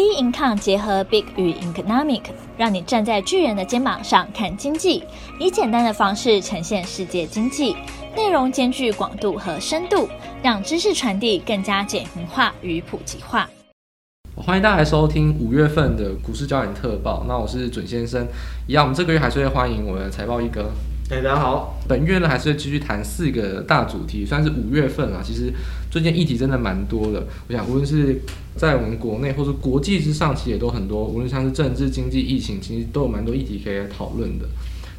B Income 结合 Big 与 Economic，让你站在巨人的肩膀上看经济，以简单的方式呈现世界经济，内容兼具广度和深度，让知识传递更加简明化与普及化。欢迎大家来收听五月份的股市焦点特报。那我是准先生，一样，我们这个月还是会欢迎我的财报一哥。哎，大家好。本月呢，还是会继续谈四个大主题，算是五月份啊。其实最近议题真的蛮多的。我想，无论是在我们国内或是国际之上，其实也都很多。无论像是政治、经济、疫情，其实都有蛮多议题可以来讨论的。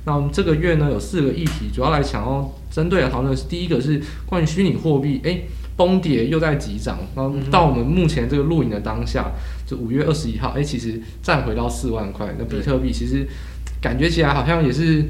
那我们这个月呢，有四个议题，主要来想要，针对的讨论是第一个是关于虚拟货币，哎，崩跌又在急涨。然后到我们目前这个录影的当下，就五月二十一号，哎，其实站回到四万块。那比特币其实感觉起来好像也是。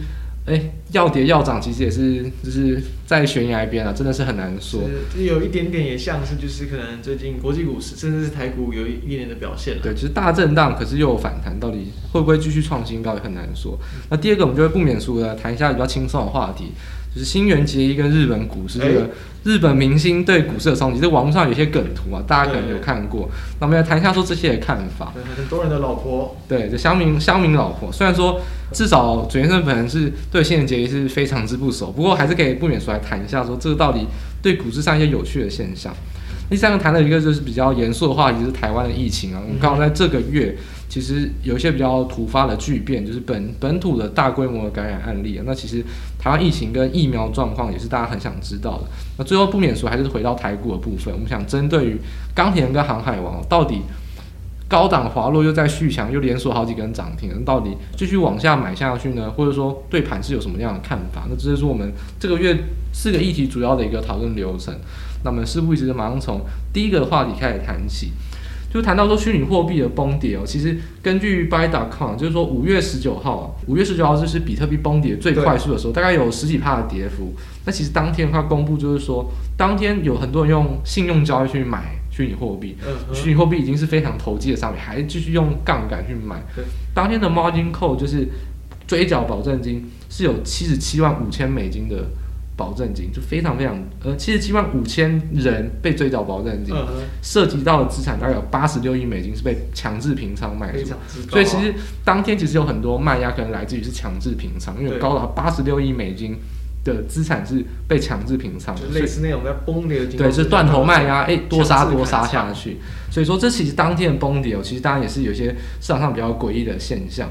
哎，要跌要涨，其实也是就是在悬崖边啊，真的是很难说。是，有一点点也像是，就是可能最近国际股市，甚至是台股有一一点的表现。对，就是大震荡，可是又有反弹，到底会不会继续创新高也很难说。那第二个，我们就会不免俗的谈一下比较轻松的话题。就是新垣结衣跟日本股市这个日本明星对股市的冲击，这网络上有些梗图啊，大家可能有看过。那我们来谈一下说这些的看法。很多人的老婆，对，就乡民乡民老婆。虽然说至少准先生本人是对新垣结衣是非常之不熟，不过还是可以不免说来谈一下说这个到底对股市上一些有趣的现象。第三个谈的一个就是比较严肃的话题，就是台湾的疫情啊。我们刚好在这个月，其实有一些比较突发的巨变，就是本本土的大规模感染案例啊。那其实台湾疫情跟疫苗状况也是大家很想知道的。那最后不免说，还是回到台股的部分。我们想针对于钢铁跟航海王，到底高档滑落又在续强，又连锁好几根涨停，到底继续往下买下去呢？或者说对盘是有什么样的看法？那这就是我们这个月四个议题主要的一个讨论流程。那我们事不宜迟，马上从第一个话题开始谈起，就谈到说虚拟货币的崩跌哦。其实根据 Buy.com，就是说五月十九号啊，五月十九号就是比特币崩跌最快速的时候，大概有十几趴的跌幅。那其实当天它公布就是说，当天有很多人用信用交易去买虚拟货币，虚拟货币已经是非常投机的商品，还继续用杠杆去买。当天的 Margin Call 就是追缴保证金是有七十七万五千美金的。保证金就非常非常呃，七十七万五千人被追缴保证金，涉及到的资产大概有八十六亿美金是被强制平仓卖出，所以其实当天其实有很多卖压可能来自于是强制平仓，因为高达八十六亿美金的资产是被强制平仓，就类似那种在崩跌的，对，是断头卖压，哎，多杀多杀下去，所以说这其实当天的崩跌哦，其实当然也是有些市场上比较诡异的现象。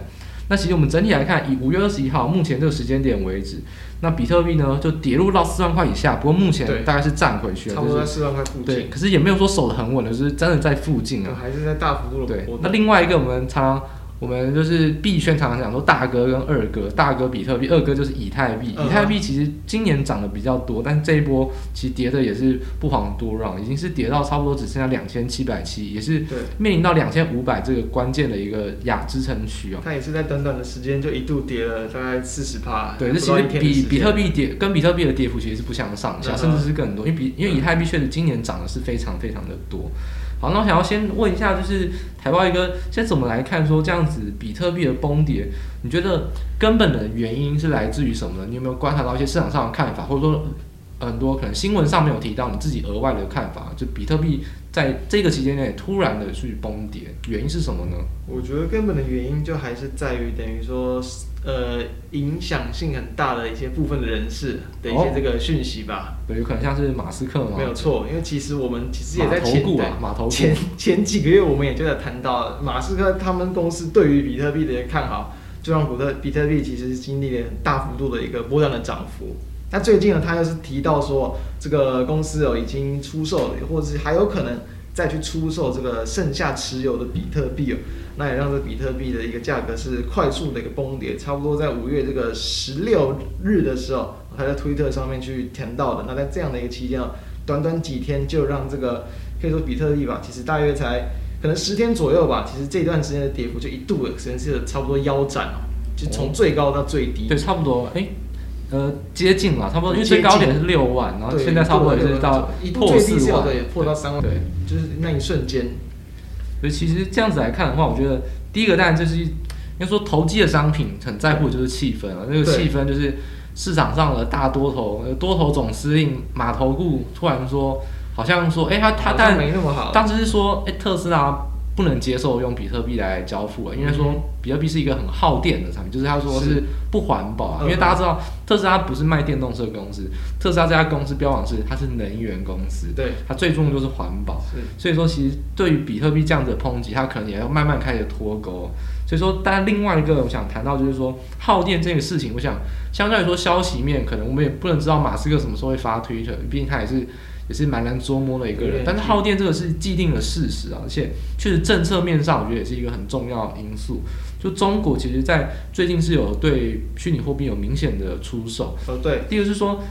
那其实我们整体来看，以五月二十一号目前这个时间点为止，那比特币呢就跌入到四万块以下，不过目前大概是站回去了，差不多在四万块附近。对，可是也没有说守得很稳的，就是真的在附近啊，还是在大幅度的。对，那另外一个我们常常。我们就是币圈常常讲说大哥跟二哥，大哥比特币，二哥就是以太币。以太币其实今年涨得比较多，但是这一波其实跌的也是不遑多让，已经是跌到差不多只剩下两千七百七，也是面临到两千五百这个关键的一个亚支撑区哦。它也是在短短的时间就一度跌了大概四十趴。对，这其实比比特币跌跟比特币的跌幅其实是不相上下，甚至是更多，因为比因为以太币确实今年涨的是非常非常的多。好，那我想要先问一下，就是台湾一个，先怎么来看说这样子比特币的崩跌？你觉得根本的原因是来自于什么呢？你有没有观察到一些市场上的看法，或者说很多可能新闻上没有提到你自己额外的看法？就比特币在这个期间内突然的去崩跌，原因是什么呢？我觉得根本的原因就还是在于等于说。呃，影响性很大的一些部分的人士的一些这个讯息吧，对，有可能像是马斯克嘛，没有错，因为其实我们其实也在前前前几个月，我们也就在谈到马斯克他们公司对于比特币的看好，就让比特比特币其实是经历了很大幅度的一个波段的涨幅。那最近呢，他又是提到说，这个公司哦已经出售了，或者是还有可能。再去出售这个剩下持有的比特币哦，那也让这比特币的一个价格是快速的一个崩跌，差不多在五月这个十六日的时候，还在推特上面去填到的。那在这样的一个期间啊，短短几天就让这个可以说比特币吧，其实大约才可能十天左右吧，其实这段时间的跌幅就一度的，甚至差不多腰斩哦，就从最高到最低。对，差不多，哎。呃，接近了，差不多，因为最高点是六万，然后现在差不多也是到破四万，对，破到三万，对，就是那一瞬间。所以其实这样子来看的话，我觉得第一个当然就是，应该说投机的商品很在乎的就是气氛啊，那个气氛就是市场上的大多头，多头总司令马头顾突然说，好像说，哎、欸，他他但没那么好，当时是说，哎、欸，特斯拉。不能接受用比特币来交付啊，因为说比特币是一个很耗电的产品，就是他说是不环保啊。因为大家知道特斯拉不是卖电动车公司，特斯拉这家公司标榜是它是能源公司，对，它最重要就是环保。所以说其实对于比特币这样子的抨击，它可能也要慢慢开始脱钩。所以说，当然另外一个我想谈到就是说耗电这个事情，我想相对来说消息面可能我们也不能知道马斯克什么时候会发推特，毕竟他也是。也是蛮难捉摸的一个人，但是耗电这个是既定的事实啊，而且确实政策面上，我觉得也是一个很重要的因素。就中国其实，在最近是有对虚拟货币有明显的出手。呃，对。第二个是说，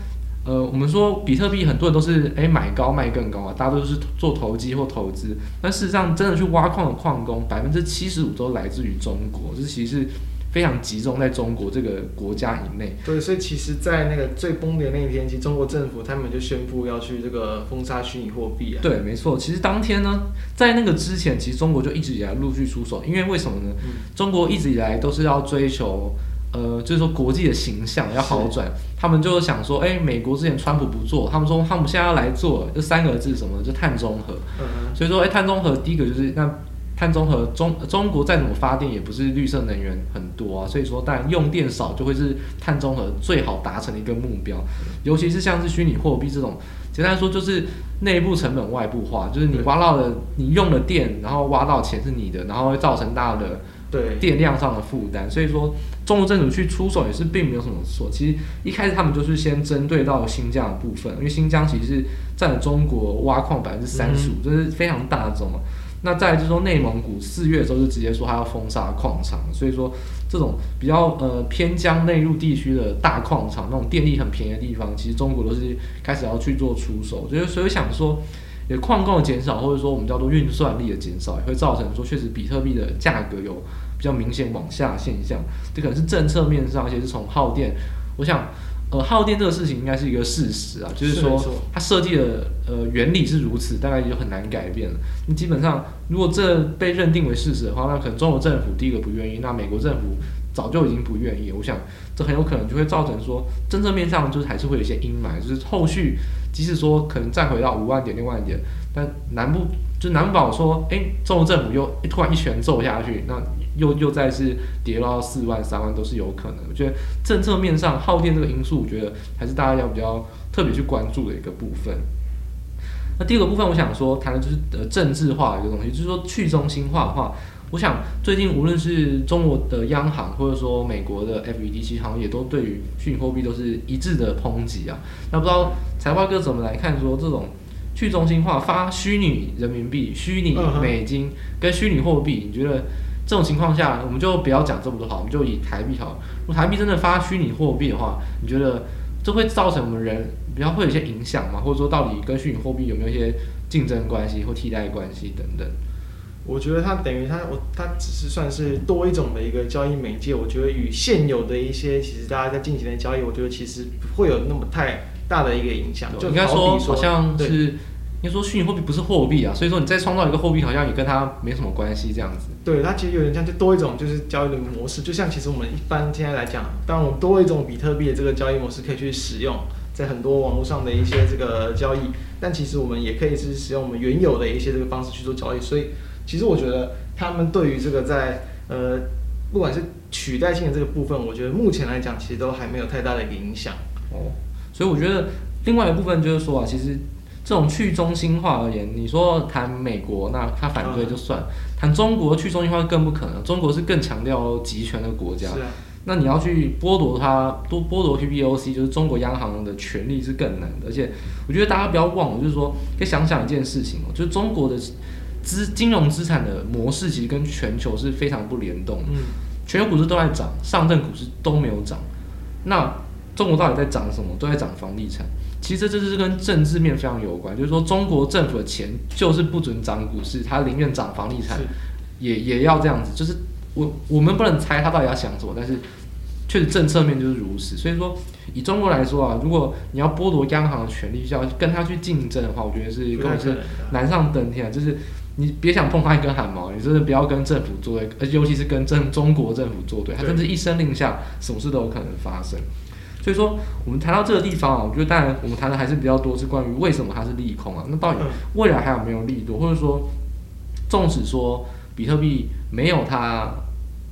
呃，我们说比特币很多人都是诶买高卖更高啊，大家都是做投机或投资，但事实上真的去挖矿的矿工，百分之七十五都来自于中国，这其实是。非常集中在中国这个国家以内。对，所以其实，在那个最崩的那一天，其实中国政府他们就宣布要去这个封杀虚拟货币啊。对，没错。其实当天呢，在那个之前，其实中国就一直以来陆续出手，因为为什么呢？嗯、中国一直以来都是要追求，呃，就是说国际的形象要好转。他们就想说，哎，美国之前川普不做，他们说他们现在要来做，这三个字什么？就碳中和。嗯嗯。所以说，哎，碳中和第一个就是那。碳中和，中中国再怎么发电也不是绿色能源很多啊，所以说当然用电少就会是碳中和最好达成的一个目标，尤其是像是虚拟货币这种，简单来说就是内部成本外部化，就是你挖到的你用的电，然后挖到钱是你的，然后会造成大的对。电量上的负担，所以说中国政府去出手也是并没有什么错。其实一开始他们就是先针对到新疆的部分，因为新疆其实是占了中国挖矿百分之三十五，这是非常大宗啊。那再就是说，内蒙古四月的时候就直接说他要封杀矿场，所以说这种比较呃偏疆内陆地区的大矿场，那种电力很便宜的地方，其实中国都是开始要去做出手，就是所以想说，也矿工的减少，或者说我们叫做运算力的减少，也会造成说确实比特币的价格有比较明显往下现象，这可能是政策面上，而且是从耗电，我想。呃，耗电这个事情应该是一个事实啊，就是说它设计的呃原理是如此，大概就很难改变了。你基本上如果这被认定为事实的话，那可能中国政府第一个不愿意，那美国政府早就已经不愿意。我想这很有可能就会造成说，真正面上就是还是会有一些阴霾，就是后续即使说可能再回到五万点六万点，但难不就难保说，哎，中国政府又突然一拳揍下去，那。又又再次跌到四万三万都是有可能。我觉得政策面上耗电这个因素，我觉得还是大家要比较特别去关注的一个部分。那第二个部分，我想说谈的就是呃政治化的一个东西，就是说去中心化的话，我想最近无论是中国的央行或者说美国的 FED，其实好像也都对于虚拟货币都是一致的抨击啊。那不知道财花哥怎么来看说这种去中心化发虚拟人民币、虚拟美金跟虚拟货币，你觉得？这种情况下，我们就不要讲这么多好，我们就以台币好。如果台币真的发虚拟货币的话，你觉得这会造成我们人比较会有一些影响吗？或者说，到底跟虚拟货币有没有一些竞争关系或替代关系等等？我觉得它等于它，我它只是算是多一种的一个交易媒介。我觉得与现有的一些其实大家在进行的交易，我觉得其实不会有那么太大的一个影响。就应该说，好像是。你说虚拟货币不是货币啊，所以说你再创造一个货币，好像也跟它没什么关系这样子。对，它其实有点像，就多一种就是交易的模式，就像其实我们一般现在来讲，当然我们多一种比特币的这个交易模式可以去使用，在很多网络上的一些这个交易，但其实我们也可以是使用我们原有的一些这个方式去做交易。所以其实我觉得他们对于这个在呃不管是取代性的这个部分，我觉得目前来讲其实都还没有太大的一个影响。哦，所以我觉得另外一部分就是说啊，其实。这种去中心化而言，你说谈美国，那他反对就算；谈中国去中心化更不可能。中国是更强调集权的国家，那你要去剥夺它，多剥夺 PBOC，就是中国央行的权力是更难的。而且，我觉得大家不要忘了，就是说，可以想想一件事情哦，就是中国的资金融资产的模式其实跟全球是非常不联动的。嗯，全球股市都在涨，上证股市都没有涨，那中国到底在涨什么？都在涨房地产。其实这是跟政治面非常有关，就是说中国政府的钱就是不准涨股市，他宁愿涨房地产，也也要这样子。就是我我们不能猜他到底要想什么，但是确实政策面就是如此。所以说以中国来说啊，如果你要剥夺央行的权力，要跟他去竞争的话，我觉得是根本是难上登天。就是你别想碰他一根汗毛，你真的不要跟政府作对，而尤其是跟政中国政府作对，他甚至一声令下，什么事都有可能发生。所以说，我们谈到这个地方啊，我觉得当然我们谈的还是比较多，是关于为什么它是利空啊？那到底未来还有没有利多？或者说，纵使说比特币没有它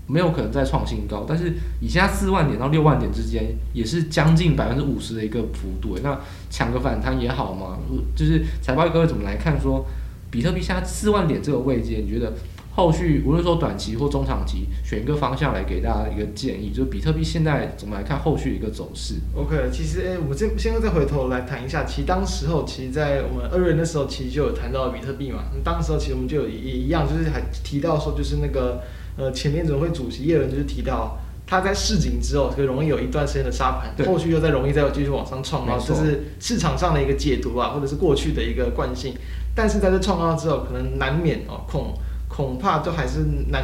没有可能再创新高，但是以现在四万点到六万点之间，也是将近百分之五十的一个幅度。那抢个反弹也好嘛，就是财报各位怎么来看说比特币现在四万点这个位阶，你觉得？后续无论说短期或中长期，选一个方向来给大家一个建议，就是比特币现在怎么来看后续一个走势？OK，其实诶、欸，我们这现在再回头来谈一下，其实当时候其实，在我们二月的时候，其实就有谈到比特币嘛。当时候其实我们就有也一样，就是还提到说，就是那个呃前联准会主席耶伦就是提到，他在市井之后，可容易有一段时间的沙盘，后续又再容易再继续往上创高，这是市场上的一个解读啊，或者是过去的一个惯性。但是在这创高之后，可能难免哦恐。恐怕都还是难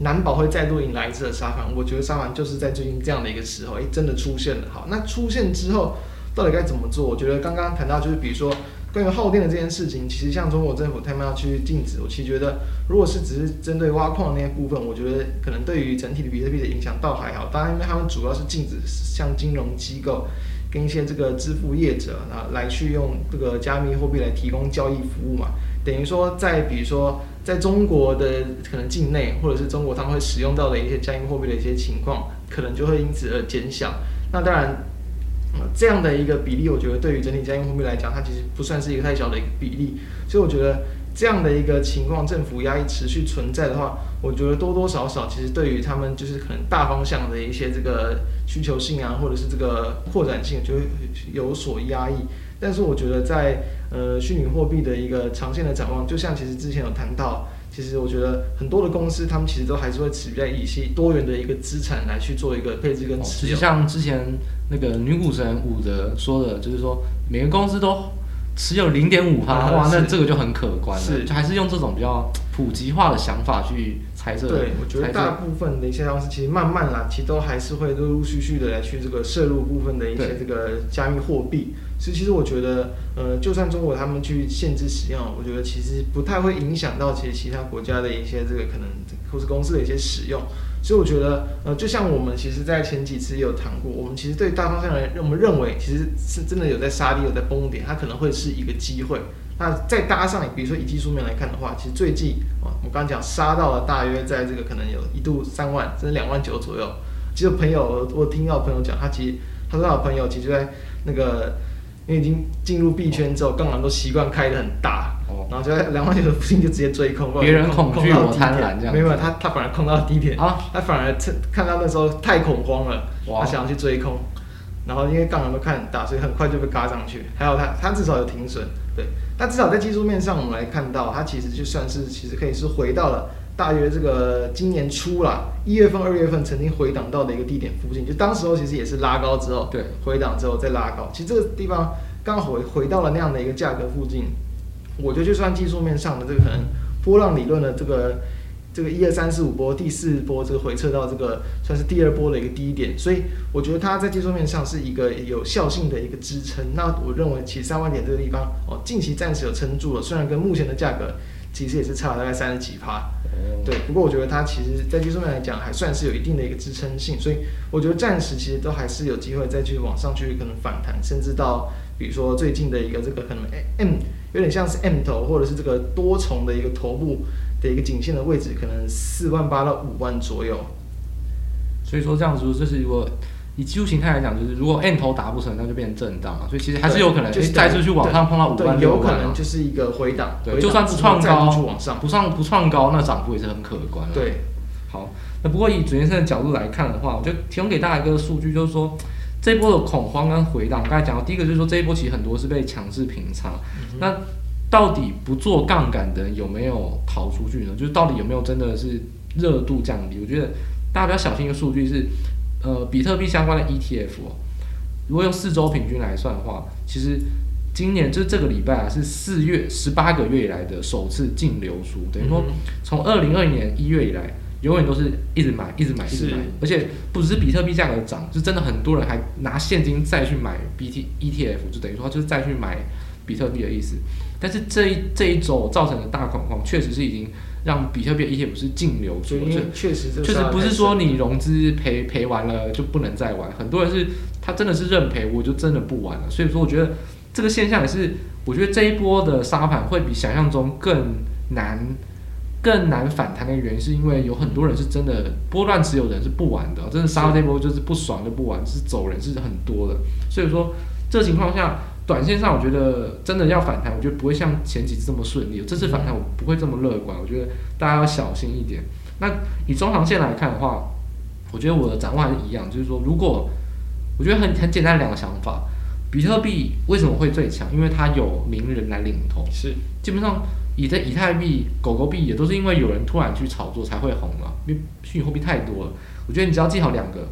难保会再度迎来一次的沙盘。我觉得沙盘就是在最近这样的一个时候，诶，真的出现了。好，那出现之后到底该怎么做？我觉得刚刚谈到就是，比如说关于耗电的这件事情，其实像中国政府他们要去禁止，我其实觉得，如果是只是针对挖矿那些部分，我觉得可能对于整体的比特币的影响倒还好。当然，因为他们主要是禁止像金融机构跟一些这个支付业者啊来去用这个加密货币来提供交易服务嘛，等于说在比如说。在中国的可能境内，或者是中国他们会使用到的一些加密货币的一些情况，可能就会因此而减小。那当然，这样的一个比例，我觉得对于整体加密货币来讲，它其实不算是一个太小的一个比例。所以我觉得这样的一个情况，政府压抑持续存在的话，我觉得多多少少其实对于他们就是可能大方向的一些这个需求性啊，或者是这个扩展性，就会有所压抑。但是我觉得在呃虚拟货币的一个长线的展望，就像其实之前有谈到，其实我觉得很多的公司，他们其实都还是会持在一些多元的一个资产来去做一个配置跟持有。实际上之前那个女股神伍德说的，就是说每个公司都持有零点五趴，哇，那这个就很可观了。是，就还是用这种比较普及化的想法去猜测。对，我觉得大部分的一些公司其实慢慢啦，其实都还是会陆陆续续的来去这个摄入部分的一些这个加密货币。所以其实我觉得，呃，就算中国他们去限制使用，我觉得其实不太会影响到其实其他国家的一些这个可能或是公司的一些使用。所以我觉得，呃，就像我们其实在前几次也有谈过，我们其实对大方向来，我们认为其实是真的有在杀低，有在崩点，它可能会是一个机会。那再搭上，比如说以技术面来看的话，其实最近啊，我刚刚讲杀到了大约在这个可能有一度三万，甚至两万九左右。其实朋友，我听到朋友讲，他其实他说他的朋友其实在那个。因为已经进入币圈之后，杠杆都习惯开的很大，哦、然后就在两万九的附近就直接追空，别人恐惧我贪婪这样，没有，他他反而空到低点。啊，他反而趁看到那时候太恐慌了，他想要去追空，然后因为杠杆都开很大，所以很快就被嘎上去，还有他他至少有停损，对，但至少在技术面上我们来看到，他其实就算是其实可以是回到了。大约这个今年初啦，一月份、二月份曾经回档到的一个低点附近，就当时候其实也是拉高之后，对，回档之后再拉高。其实这个地方刚好回回到了那样的一个价格附近，我觉得就算技术面上的这个可能波浪理论的这个这个一二三四五波第四波这个回撤到这个算是第二波的一个低点，所以我觉得它在技术面上是一个有效性的一个支撑。那我认为其实三万点这个地方哦，近期暂时有撑住了，虽然跟目前的价格。其实也是差了大概三十几趴，对。不过我觉得它其实，在技术面来讲，还算是有一定的一个支撑性，所以我觉得暂时其实都还是有机会再去往上去可能反弹，甚至到比如说最近的一个这个可能 M 有点像是 M 头，或者是这个多重的一个头部的一个颈线的位置，可能四万八到五万左右。所以说这样子，就是如果。以技术形态来讲，就是如果 N 头打不成，那就变成震荡嘛，所以其实还是有可能，就是再次去往上碰到五万六万，有可能就是一个回档。对，就算不创高，不上不创高，那涨幅也是很可观的。对，好，那不过以主先生的角度来看的话，我就提供给大家一个数据，就是说这一波的恐慌跟回档，刚才讲到第一个就是说这一波其实很多是被强制平仓，嗯、那到底不做杠杆的人有没有逃出去呢？就是到底有没有真的是热度降低？我觉得大家比较小心一个数据是。呃，比特币相关的 ETF 哦，如果用四周平均来算的话，其实今年就这个礼拜啊，是四月十八个月以来的首次净流出，等于说从二零二零年一月以来，永远都是一直买，一直买，一直买，而且不只是比特币价格涨，就真的很多人还拿现金再去买 BT ETF，就等于说就是再去买比特币的意思。但是这一这一周造成的大恐慌，确实是已经。让比特币 ETF 是净流出，确实确实不是说你融资赔赔完了就不能再玩，很多人是他真的是认赔，我就真的不玩了。所以说，我觉得这个现象也是，我觉得这一波的杀盘会比想象中更难更难反弹的原因，是因为有很多人是真的波段持有人是不玩的，真的杀到这波就是不爽就不玩，是走人是很多的。所以说，这情况下，短线上我觉得真的要反弹，我觉得不会像前几次这么顺利。这次反弹我不会这么乐观，我觉得大家要小心一点。那以中长线来看的话，我觉得我的展望还是一样，就是说，如果我觉得很很简单的两个想法，比特币为什么会最强？因为它有名人来领头，是基本上。以这以太币、狗狗币也都是因为有人突然去炒作才会红了，因为虚拟货币太多了。我觉得你只要记好两个，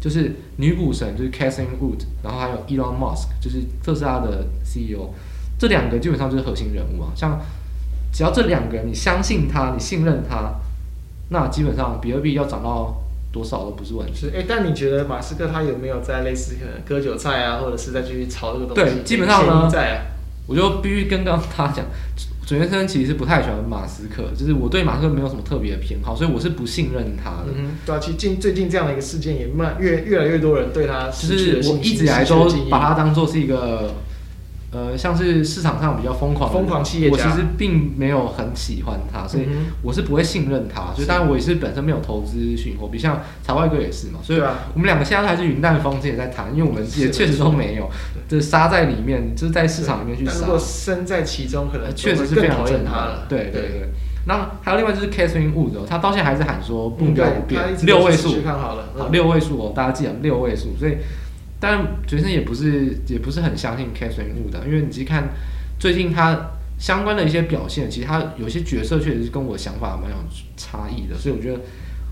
就是女股神就是 Cathie Wood，然后还有 Elon Musk，就是特斯拉的 CEO，这两个基本上就是核心人物啊。像只要这两个人你相信他，你信任他，那基本上比特币要涨到多少都不是问题。是，哎，但你觉得马斯克他有没有在类似可能割韭菜啊，或者是在继续炒这个东西？对，基本上呢，我就必须跟刚刚他讲。水原生其实是不太喜欢马斯克，就是我对马斯克没有什么特别的偏好，所以我是不信任他的。嗯，对啊，其实近最近这样的一个事件也慢越越来越多人对他就是我一直以来都把他当做是一个。呃，像是市场上比较疯狂的，疯狂企业家，我其实并没有很喜欢他，所以我是不会信任他。所以当然我也是本身没有投资虚拟货币，像财外哥也是嘛。所以我们两个现在还是云淡风轻也在谈，因为我们也确实都没有，就是杀在里面，就是在市场里面去杀。如果身在其中，可能确实是非常讨厌他了。对对对。那还有另外就是 Cathie Wood，他到现在还是喊说目标不变，六位数，好，六位数哦，大家记得六位数，所以。但本身也不是也不是很相信 Wood 的，因为你其实看最近他相关的一些表现，其实他有些角色确实是跟我的想法蛮有差异的，所以我觉得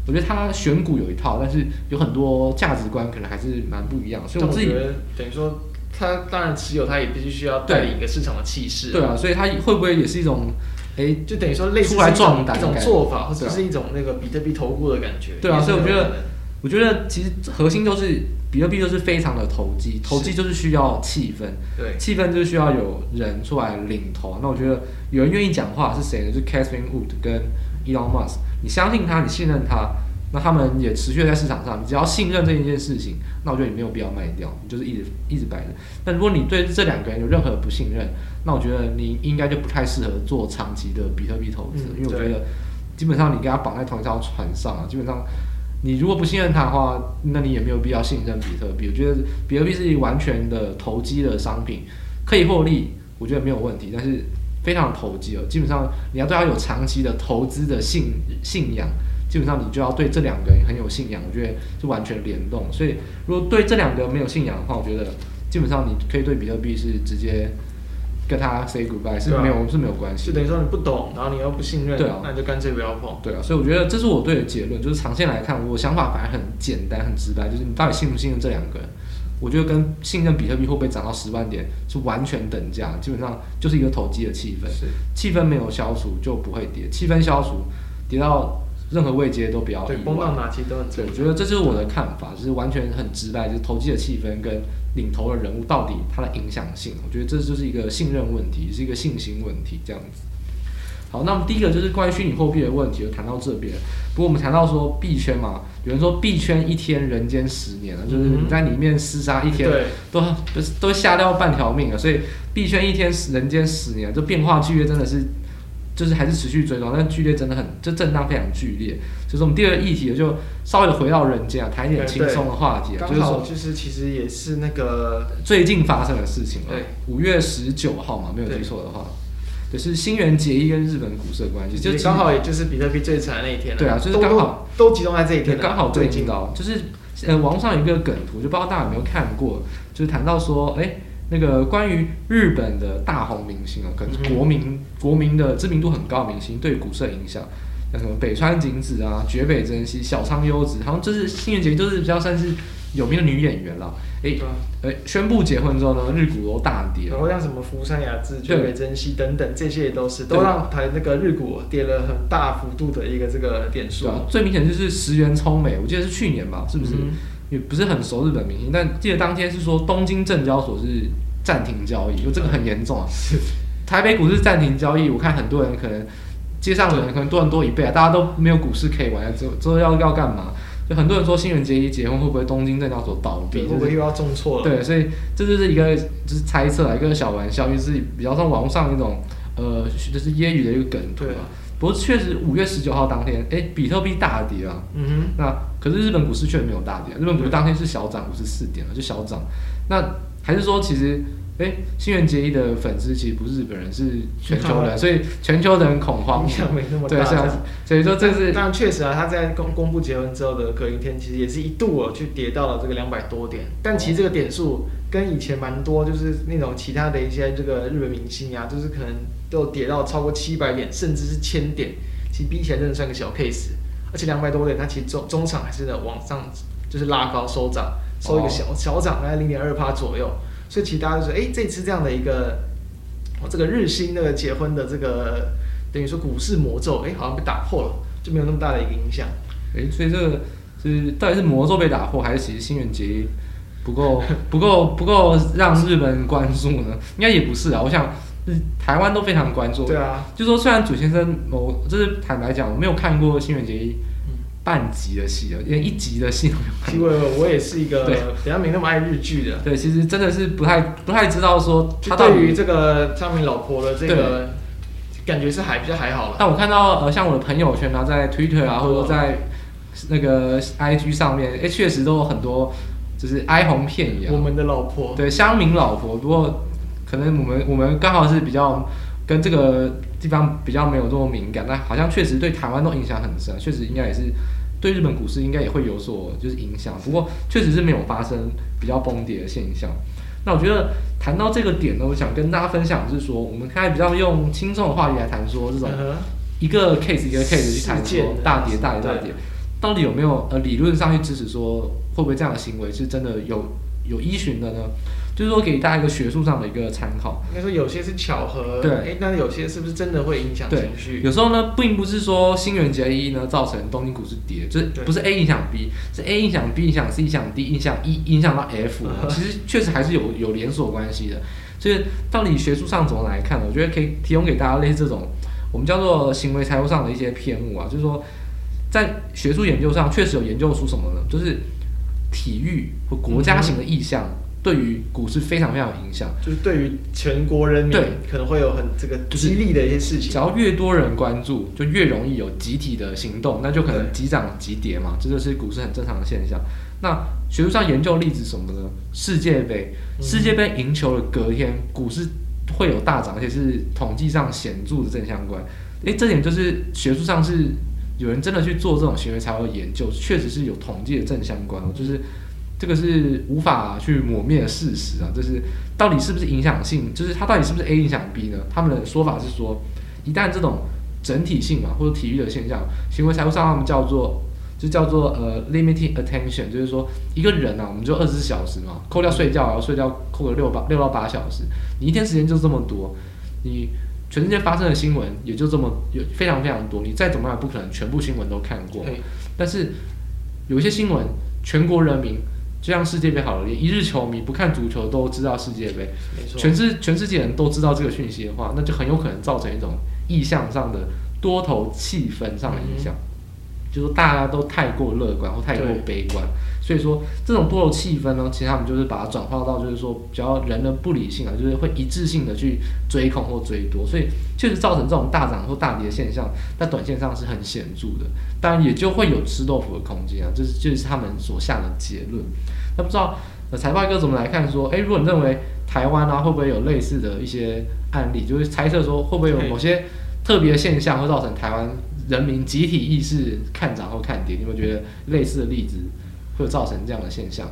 我觉得他选股有一套，但是有很多价值观可能还是蛮不一样。所以我自己觉得等于说，他当然持有，他也必须需要带领一个市场的气势。对啊，所以他会不会也是一种哎，欸、就等于说类似出来壮胆一种做法，或者是一种那个比特币投顾的感觉。对啊，所以我觉得我觉得其实核心都是。比特币就是非常的投机，投机就是需要气氛，对，气氛就是需要有人出来领头。那我觉得有人愿意讲话是谁呢？就是 Catherine Wood 跟 Elon Musk。你相信他，你信任他，那他们也持续在市场上。你只要信任这一件事情，那我觉得你没有必要卖掉，你就是一直一直摆着。但如果你对这两个人有任何不信任，那我觉得你应该就不太适合做长期的比特币投资，嗯、因为我觉得基本上你跟他绑在同一条船上啊，基本上。你如果不信任他的话，那你也没有必要信任比特币。我觉得比特币是一完全的投机的商品，可以获利，我觉得没有问题。但是非常投机哦，基本上你要对他有长期的投资的信信仰，基本上你就要对这两个人很有信仰。我觉得是完全联动。所以如果对这两个没有信仰的话，我觉得基本上你可以对比特币是直接。跟他 say goodbye 是没有、啊、是没有关系，就等于说你不懂，然后你又不信任，对啊，那你就干脆不要碰。对啊，所以我觉得这是我对的结论，就是长线来看，我想法反而很简单很直白，就是你到底信不信任这两个人？我觉得跟信任比特币会不会涨到十万点是完全等价，基本上就是一个投机的气氛，是气氛没有消除就不会跌，气氛消除跌到任何位阶都不要意外，对，崩到哪期都很对。我觉得这就是我的看法，就是完全很直白，就是投机的气氛跟。领头的人物到底他的影响性，我觉得这就是一个信任问题，是一个信心问题，这样子。好，那么第一个就是关于虚拟货币的问题，就谈到这边。不过我们谈到说币圈嘛，有人说币圈一天人间十年了，就是你在里面厮杀一天，都都都吓掉半条命了。所以币圈一天人间十年，这变化剧烈真的是。就是还是持续追踪，但剧烈真的很，这震荡非常剧烈。就是我们第二个议题就稍微的回到人间啊，谈一点轻松的话题啊，就是说，就是其实也是那个最近发生的事情了。对，五月十九号嘛，没有记错的话，就是新元结衣跟日本股市的关系，就刚好也就是比特币最惨那一天。对啊，就是刚好都集中在这一天，刚好最近到，就是呃，网上有一个梗图，就不知道大家有没有看过，就是谈到说，哎、欸。那个关于日本的大红明星啊，可能是国民、嗯、国民的知名度很高的明星对股市的影响，像什么北川景子啊、绝北真希、小仓优子，好像就是新垣结衣，就是比较算是有名的女演员了。哎、欸，哎、欸，宣布结婚之后呢，日股都大跌。然后像什么福山雅治、绝北真希等等，这些也都是都让台那个日股跌了很大幅度的一个这个点数。啊、最明显就是石原聪美，我记得是去年吧，是不是？嗯也不是很熟日本明星，但记得当天是说东京证交所是暂停交易，就这个很严重啊。是台北股市暂停交易，我看很多人可能街上的人可能多人多一倍啊，大家都没有股市可以玩，之后之后要要干嘛？就很多人说新垣结衣结婚会不会东京证交所倒闭？会不会又要重挫了？对，所以这就是一个就是猜测啊，一个小玩笑，就是比较像网络上那种呃就是揶揄的一个梗图啊。不过确实五月十九号当天，哎、欸，比特币大跌啊。嗯哼。那可是日本股市确实没有大跌，日本股市当天是小涨五十四点了，就小涨。那还是说其实？哎，新垣结衣的粉丝其实不是日本人，是全球人，所以全球人恐慌，影响没那么大。对，是啊，所以说这是。当然确实啊，他在公公布结婚之后的隔一天，其实也是一度哦，去跌到了这个两百多点。但其实这个点数跟以前蛮多，就是那种其他的一些这个日本明星啊，就是可能都跌到超过七百点，甚至是千点。其实比起来真的算个小 case。而且两百多点，它其实中中场还是在往上，就是拉高收涨，收一个小、哦、小涨，大概零点二趴左右。所以其实大家就说，哎，这次这样的一个，哦，这个日新那个结婚的这个，等于说股市魔咒，哎，好像被打破了，就没有那么大的一个影响。哎，所以这个是到底是魔咒被打破，还是其实新垣结衣不够 不够不够让日本人关注呢？应该也不是啊，我想台湾都非常关注。对啊，就说虽然祖先生，某就是坦白讲，我没有看过新垣结衣。半集的戏了，连一集的戏。因为我也是一个比较没那么爱日剧的。对，其实真的是不太不太知道说他对于这个昌明老婆的这个感觉是还比较还好了。但我看到呃，像我的朋友圈啊，在 Twitter 啊，或者说在那个 IG 上面，哎，确实都有很多就是哀鸿遍野。我们的老婆。对，乡民老婆。不过可能我们我们刚好是比较跟这个地方比较没有这么敏感，但好像确实对台湾都影响很深，确实应该也是。对日本股市应该也会有所就是影响，不过确实是没有发生比较崩跌的现象。那我觉得谈到这个点呢，我想跟大家分享就是说，我们开始比较用轻松的话题来谈说这种一个 case 一个 case 去谈说大跌大跌大跌，到底有没有呃理论上去支持说会不会这样的行为是真的有有依循的呢？就是说，给大家一个学术上的一个参考。应该说有些是巧合，对，哎，那有些是不是真的会影响情绪？有时候呢，并不是说新元结一呢造成东京股市跌，就是不是 A 影响 B，是 A 影响 B 影响 C 影响 D 影响 E 影响到 F，其实确实还是有有连锁关系的。所以到底学术上怎么来看呢？我觉得可以提供给大家类似这种我们叫做行为财务上的一些篇目啊，就是说在学术研究上确实有研究出什么呢？就是体育和国家型的意向。嗯对于股市非常非常有影响，就是对于全国人民对可能会有很这个激励的一些事情。只要越多人关注，就越容易有集体的行动，那就可能急涨急跌嘛，这就是股市很正常的现象。那学术上研究例子什么呢？世界杯，世界杯赢球的隔天，股市会有大涨，而且是统计上显著的正相关。诶，这点就是学术上是有人真的去做这种行为才会研究，确实是有统计的正相关，就是。这个是无法去抹灭的事实啊！就是到底是不是影响性，就是它到底是不是 A 影响 B 呢？他们的说法是说，一旦这种整体性嘛，或者体育的现象，行为财务上他们叫做就叫做呃 limiting attention，就是说一个人啊，我们就二十四小时嘛，扣掉睡觉，然后睡觉扣个六八六到八小时，你一天时间就这么多，你全世界发生的新闻也就这么有非常非常多，你再怎么样也不可能全部新闻都看过，但是有一些新闻，全国人民。就像世界杯好了，连一日球迷不看足球都知道世界杯，全世全世界人都知道这个讯息的话，那就很有可能造成一种意向上的多头气氛上的影响，嗯、就是大家都太过乐观或太过悲观，所以说这种多头气氛呢，其实他们就是把它转化到就是说比较人的不理性啊，就是会一致性的去追空或追多，所以确实造成这种大涨或大跌的现象，在短线上是很显著的，当然也就会有吃豆腐的空间啊，这、就是就是他们所下的结论。那不知道呃，财报哥怎么来看？说，诶，如果你认为台湾啊，会不会有类似的一些案例？就是猜测说，会不会有某些特别的现象，会造成台湾人民集体意识看涨或看跌？你有没有觉得类似的例子会造成这样的现象？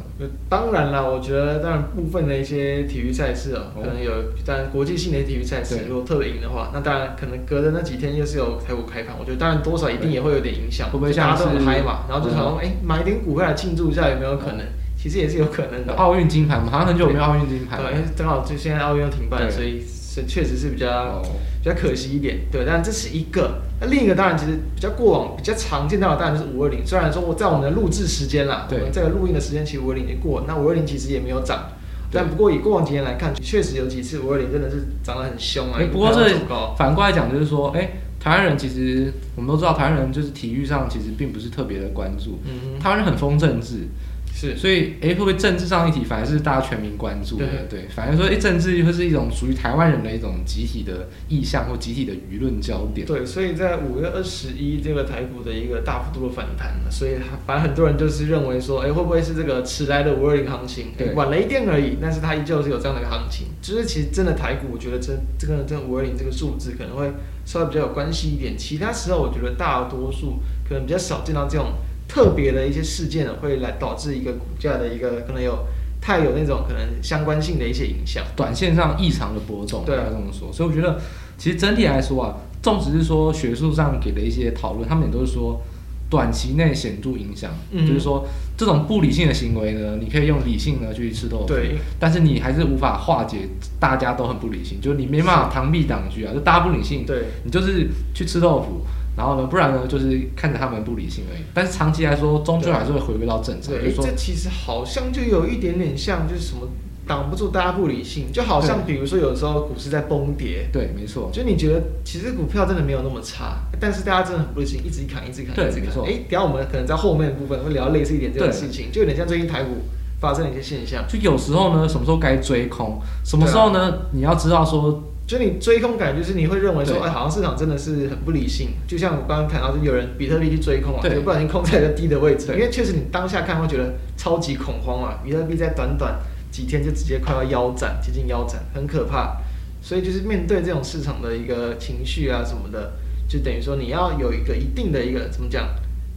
当然了，我觉得当然部分的一些体育赛事哦，可能有，当然国际性的体育赛事如果特别赢的话，那当然可能隔的那几天又是有台股开盘，我觉得当然多少一定也会有点影响，会不会像大家都很嗨嘛？然后就想说，哎，买点股票来庆祝一下，有没有可能？其实也是有可能的。奥运金牌嘛，好像很久没有奥运金牌。对，正好就现在奥运要停办，所以是确实是比较比较可惜一点。对，但这是一个。那另一个当然其实比较过往比较常见到的当然就是五二零。虽然说我在我们的录制时间啦，对，这个录音的时间其实五二零已经过了，那五二零其实也没有涨。但不过以过往几年来看，确实有几次五二零真的是涨得很凶啊。不过这反过来讲就是说，哎，台湾人其实我们都知道，台湾人就是体育上其实并不是特别的关注。嗯。台湾人很疯政治。是，所以哎，会不会政治上议题反而是大家全民关注的？对，对，反而说哎，政治会是一种属于台湾人的一种集体的意向或集体的舆论焦点。对，所以在五月二十一这个台股的一个大幅度的反弹，所以反正很多人就是认为说，哎，会不会是这个迟来的五二零行情？对，晚了一点而已，但是它依旧是有这样的一个行情。就是其实真的台股，我觉得这这个这五二零这个数字可能会稍微比较有关系一点。其他时候，我觉得大多数可能比较少见到这种。特别的一些事件会来导致一个股价的一个可能有太有那种可能相关性的一些影响，短线上异常的波动，对，这么说。所以我觉得，其实整体来说啊，纵使是说学术上给的一些讨论，他们也都是说短期内显著影响，嗯，就是说这种不理性的行为呢，你可以用理性呢去吃豆腐，对，但是你还是无法化解大家都很不理性，就是你没办法螳臂挡车啊，就大家不理性，对，你就是去吃豆腐。然后呢，不然呢，就是看着他们不理性而已。但是长期来说，终究还是会回归到正常。对，这其实好像就有一点点像，就是什么挡不住大家不理性，就好像比如说有时候股市在崩跌，对，没错。就你觉得其实股票真的没有那么差，但是大家真的很不理性，一直砍，一直砍，对，一直砍。没错。哎，等下我们可能在后面的部分会聊类似一点这种事情，就有点像最近台股发生的一些现象。就有时候呢，什么时候该追空，什么时候呢，你要知道说。就你追空感就是你会认为说，哎，好像市场真的是很不理性。就像我刚刚谈到，就有人比特币去追空啊，就不小心空在一个低的位置。因为确实你当下看会觉得超级恐慌啊，比特币在短短几天就直接快要腰斩，接近腰斩，很可怕。所以就是面对这种市场的一个情绪啊什么的，就等于说你要有一个一定的一个怎么讲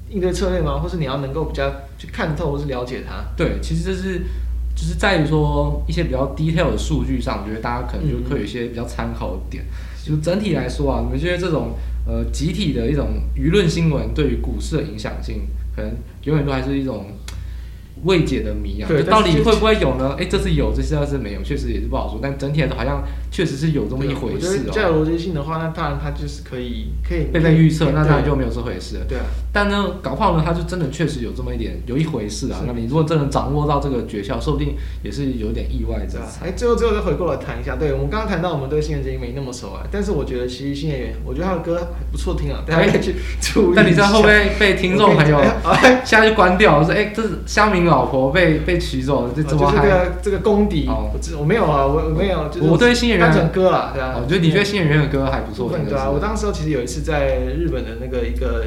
应对策略吗？或是你要能够比较去看透或是了解它？对，其实这是。就是在于说一些比较 detail 的数据上，我觉得大家可能就会有一些比较参考的点。就整体来说啊，你们觉得这种呃集体的一种舆论新闻对于股市的影响性，可能永远都还是一种。未解的谜啊，就到底会不会有呢？哎，这次有，这次要是没有，确实也是不好说。但整体来说，好像确实是有这么一回事哦。我觉得较有逻辑性的话，那当然它就是可以可以被被预测，那当然就没有这回事了。对啊。但呢，搞不好呢，它就真的确实有这么一点，有一回事啊。那你如果真的掌握到这个诀窍，说不定也是有点意外的。哎，最后最后再回过来谈一下，对我们刚刚谈到我们对新垣结衣没那么熟啊，但是我觉得其实新演员，我觉得他的歌还不错听啊，大家可以去注意。但你知道会不会被听众朋友现在就关掉？说哎，这是乡民老婆被。被取走了，这怎么还？这个这个功底，我我没有啊，我我没有，就是我对新垣结衣歌啦，对啊，我觉得你觉得新演员的歌还不错，对啊，我当时其实有一次在日本的那个一个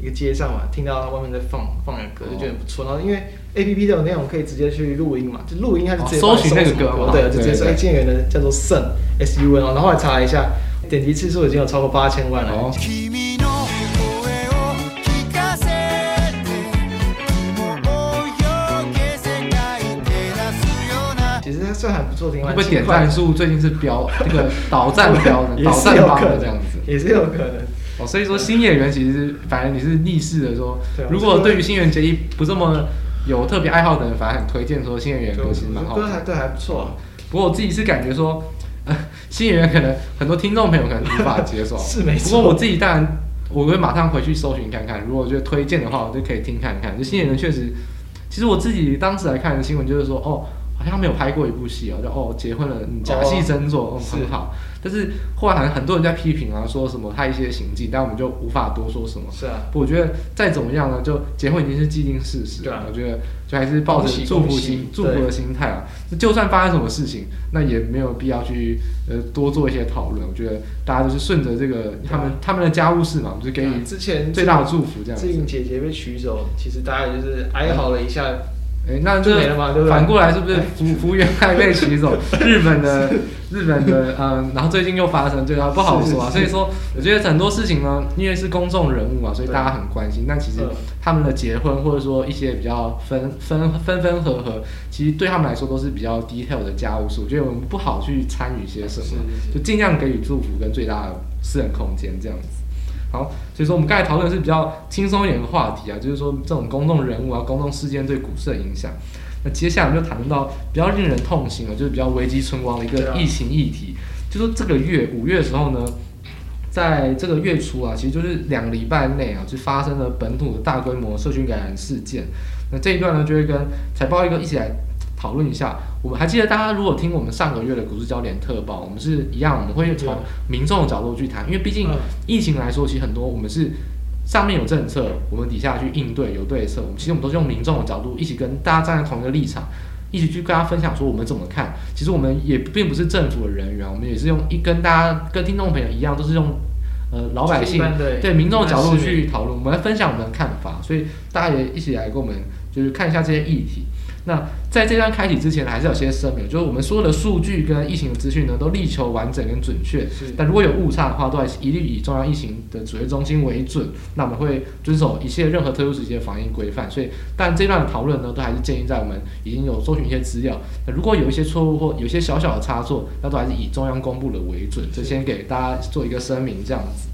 一个街上嘛，听到他外面在放放的歌，就觉得不错。然后因为 A P P 的内容可以直接去录音嘛，就录音它是直接搜寻那个歌，对，就直接说新垣的叫做 Sun S U N 哦，然后后来查了一下，点击次数已经有超过八千万了。这还不错，听会不会点赞数最近是飙 这个导赞飙的，导赞榜的这样子，也是有可能。哦，所以说新演员其实反而你是逆势的说，如果对于新垣结衣不这么有特别爱好的人，反而很推荐说新演员歌其实蛮好。歌还对还不错，不过我自己是感觉说，呃新演员可能很多听众朋友可能无法接受，是没错。不过我自己当然我会马上回去搜寻看看，如果我觉得推荐的话，我就可以听看看。就新演员确实，其实我自己当时来看的新闻就是说，哦。好像没有拍过一部戏哦，就哦结婚了，假戏真做，哦、嗯，很好。但是后来好像很多人在批评啊，说什么他一些行径，但我们就无法多说什么。是啊，不，我觉得再怎么样呢，就结婚已经是既定事实。对啊，我觉得就还是抱着祝福心、祝福的心态啊。就算发生什么事情，那也没有必要去呃多做一些讨论。我觉得大家就是顺着这个他们他们的家务事嘛，就是给予之前最大的祝福这样子。志颖姐姐被取走，其实大家也就是哀嚎了一下。哎，那这反过来是不是福福原爱被取走？日本的日本的嗯，然后最近又发生这个不好说啊。所以说，我觉得很多事情呢，因为是公众人物嘛，所以大家很关心。但其实他们的结婚或者说一些比较分分分分合合，其实对他们来说都是比较 detail 的家务事。我觉得我们不好去参与些什么，就尽量给予祝福跟最大的私人空间这样子。好，所以说我们刚才讨论的是比较轻松一点的话题啊，就是说这种公众人物啊、公众事件对股市的影响。那接下来我们就谈论到比较令人痛心的，就是比较危机存亡的一个疫情议题。就说这个月五月的时候呢，在这个月初啊，其实就是两个礼拜内啊，就发生了本土的大规模社群感染事件。那这一段呢，就会跟财报一个一起来。讨论一下，我们还记得大家如果听我们上个月的股市焦点特报，我们是一样，我们会从民众的角度去谈，因为毕竟疫情来说，其实很多我们是上面有政策，我们底下去应对有对策。我们其实我们都是用民众的角度，一起跟大家站在同一个立场，一起去跟大家分享说我们怎么看。其实我们也并不是政府的人员，我们也是用一跟大家跟听众朋友一样，都是用呃老百姓对民众的角度去讨论，我们来分享我们的看法。所以大家也一起来跟我们就是看一下这些议题。那在这段开启之前，还是有些声明，就是我们所有的数据跟疫情的资讯呢，都力求完整跟准确。是。但如果有误差的话，都还是一律以中央疫情的指挥中心为准。那我们会遵守一切任何特殊时期的防疫规范。所以，但这段的讨论呢，都还是建议在我们已经有搜寻一些资料。那如果有一些错误或有些小小的差错，那都还是以中央公布的为准。就先给大家做一个声明，这样子。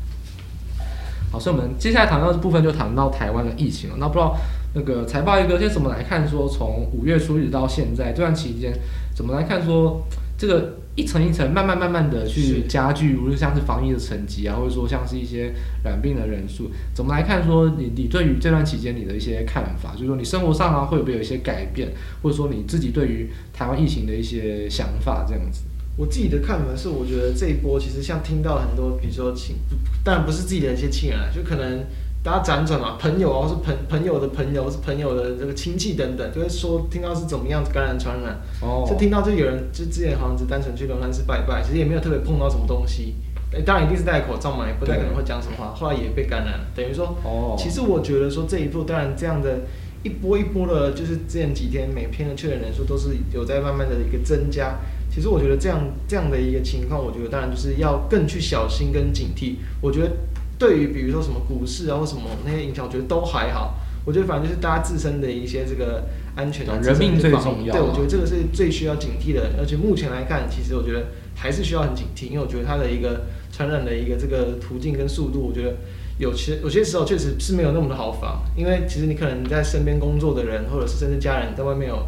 好，所以我们接下来谈到的部分就谈到台湾的疫情了。那不知道。那个财报一哥，先怎么来看？说从五月初一直到现在这段期间，怎么来看？说这个一层一层慢慢慢慢的去加剧，无论像是防疫的层级啊，或者说像是一些染病的人数，怎么来看？说你你对于这段期间你的一些看法，就是说你生活上啊会不会有一些改变，或者说你自己对于台湾疫情的一些想法这样子？我自己的看法是，我觉得这一波其实像听到很多，比如说亲，当然不是自己的一些亲人，就可能。大家辗转嘛，朋友啊，或是朋朋友的朋友，或是朋友的这个亲戚等等，就会说听到是怎么样子感染传染，哦，就听到就有人就之前好像只单纯去龙山寺拜拜，其实也没有特别碰到什么东西，哎，当然一定是戴口罩嘛，也不太可能会讲什么话，后来也被感染了，等于说，哦，其实我觉得说这一波当然这样的一波一波的，就是之前几天每天的确诊人数都是有在慢慢的一个增加，其实我觉得这样这样的一个情况，我觉得当然就是要更去小心跟警惕，我觉得。对于比如说什么股市啊或什么那些影响，我觉得都还好。我觉得反正就是大家自身的一些这个安全啊，人命最重要。对，我觉得这个是最需要警惕的。而且目前来看，其实我觉得还是需要很警惕，因为我觉得它的一个传染的一个这个途径跟速度，我觉得有些有些时候确实是没有那么的好防。因为其实你可能在身边工作的人，或者是甚至家人在外面有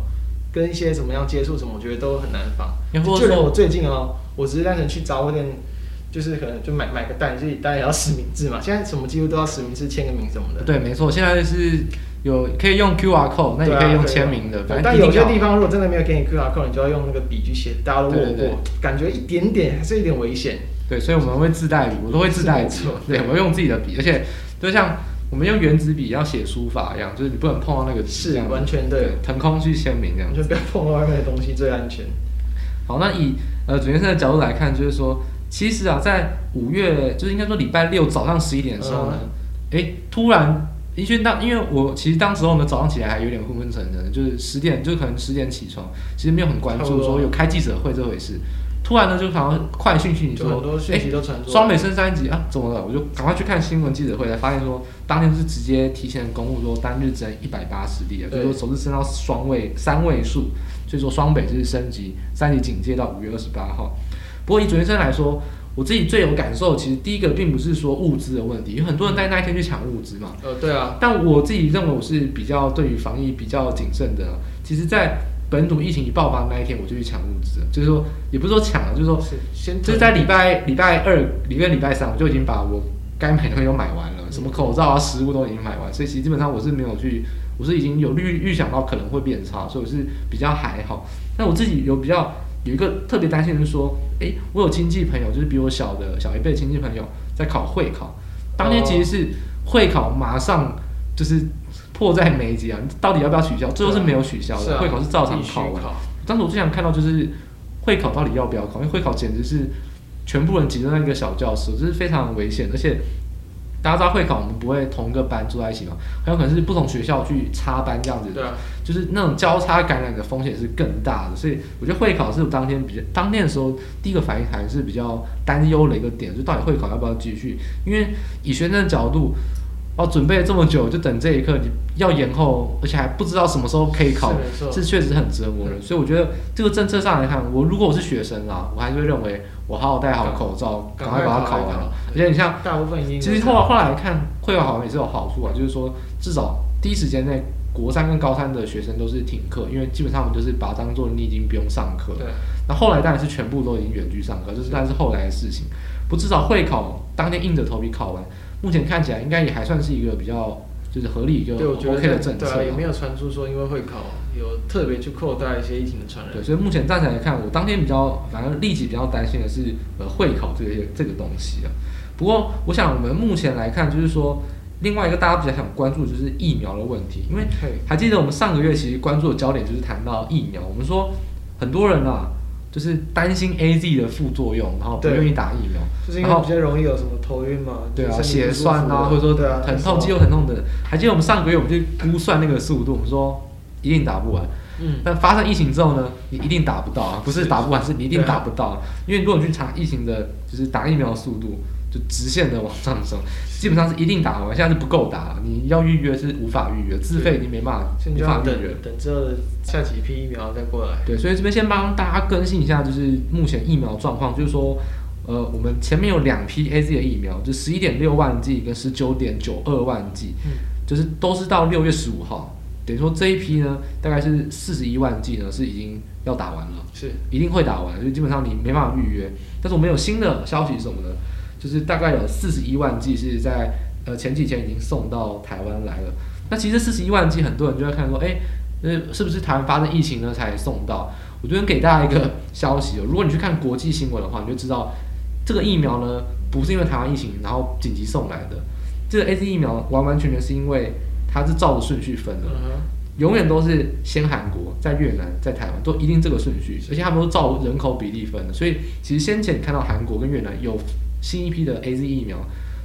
跟一些什么样接触什么，我觉得都很难防。就连我最近哦，我只是单纯去杂货店。就是可能就买买个蛋，所以大家也要实名制嘛。现在什么几乎都要实名制，签个名什么的。对，没错，现在是有可以用 QR code，那也可以用签名的。啊，但有些地方如果真的没有给你 QR code，你就要用那个笔去写，大家都握过，感觉一点点还是有点危险。对，所以我们会自带笔，我都会自带笔。对，我会用自己的笔，而且就像我们用原子笔要写书法一样，就是你不能碰到那个字，是完全对，腾空去签名这样，就不要碰到外面的东西最安全。好，那以呃主持人的角度来看，就是说。其实啊，在五月，就是应该说礼拜六早上十一点的时候呢，哎、嗯，突然，因为当因为我其实当时候呢早上起来还有点昏昏沉沉的，就是十点，就可能十点起床，其实没有很关注说有开记者会这回事。突然呢，就好像快讯息你说，哎，双北升三级啊，怎么了？我就赶快去看新闻记者会，才发现说当天是直接提前公布说单日增一百八十例啊，就是说首次升到双位三位数，所以说双北就是升级三级警戒到五月二十八号。不过以准先生来说，我自己最有感受，其实第一个并不是说物资的问题，有很多人在那一天去抢物资嘛。呃，对啊。但我自己认为我是比较对于防疫比较谨慎的。其实，在本土疫情一爆发那一天，我就去抢物资，就是说，也不是说抢了，就是说，先就是在礼拜礼拜二、礼拜礼拜三，我就已经把我该买的东西都买完了，什么口罩啊、食物都已经买完，所以其实基本上我是没有去，我是已经有预预想到可能会变差，所以我是比较还好。但我自己有比较。有一个特别担心的是说，诶、欸，我有亲戚朋友，就是比我小的小一辈亲戚朋友在考会考，当天其实是会考马上就是迫在眉睫啊，到底要不要取消？最后是没有取消的，会考是照常考完。当时我最想看到就是会考到底要不要考，因为会考简直是全部人挤在那个小教室，这是非常危险，而且。大家知道会考，我们不会同一个班住在一起嘛？很有可能是不同学校去插班这样子，对啊，就是那种交叉感染的风险是更大的。所以我觉得会考是我当天比较当天的时候第一个反应还是比较担忧的一个点，就到底会考要不要继续？因为以学生的角度，哦，准备了这么久，就等这一刻，你要延后，而且还不知道什么时候可以考，这确实很折磨人。所以我觉得这个政策上来看，我如果我是学生啊，我还是会认为。我好好戴好口罩，赶快把它考完。而且你像，大部分其实后来后来看，会考好像也是有好处啊，就是说至少第一时间内，国三跟高三的学生都是停课，因为基本上我们就是把它当做你已经不用上课。对。那后来当然是全部都已经远距上课，就是但是后来的事情。不，至少会考当天硬着头皮考完，目前看起来应该也还算是一个比较。就是合理一个 OK 的政策，对啊，也没有传出说因为会考有特别去扩大一些疫情的传染。对，所以目前暂时来看，我当天比较反正立即比较担心的是呃会考这些这个东西啊。不过我想我们目前来看，就是说另外一个大家比较想关注就是疫苗的问题，因为还记得我们上个月其实关注的焦点就是谈到疫苗，我们说很多人啊。就是担心 AZ 的副作用，然后不愿意打疫苗，就是因为比较容易有什么头晕嘛，对啊，血栓啊，或者说疼痛、肌肉疼痛的。还记得我们上个月我们去估算那个速度，我们说一定打不完。嗯。但发生疫情之后呢，你一定打不到啊，不是打不完，是你一定打不到。因为如果你去查疫情的，就是打疫苗的速度。就直线的往上升，基本上是一定打完，现在是不够打，你要预约是无法预约，自费你没办法，无法预约。等之后下几批疫苗再过来。对，所以这边先帮大家更新一下，就是目前疫苗状况，就是说，呃，我们前面有两批 AZ 的疫苗，就十一点六万剂跟十九点九二万剂，嗯，就是都是到六月十五号，等于说这一批呢，大概是四十一万剂呢是已经要打完了，是一定会打完，所以基本上你没办法预约。但是我们有新的消息是什么呢？就是大概有四十一万剂是在呃前几天已经送到台湾来了。那其实四十一万剂很多人就会看说，哎、欸，那是不是台湾发生疫情呢才送到？我这边给大家一个 消息哦，如果你去看国际新闻的话，你就知道这个疫苗呢不是因为台湾疫情然后紧急送来的，这个 AZ 疫苗完完全全是因为它是照着顺序分的，永远都是先韩国，在越南，在台湾都一定这个顺序，而且他们都照人口比例分的，所以其实先前你看到韩国跟越南有。新一批的 AZ 疫苗，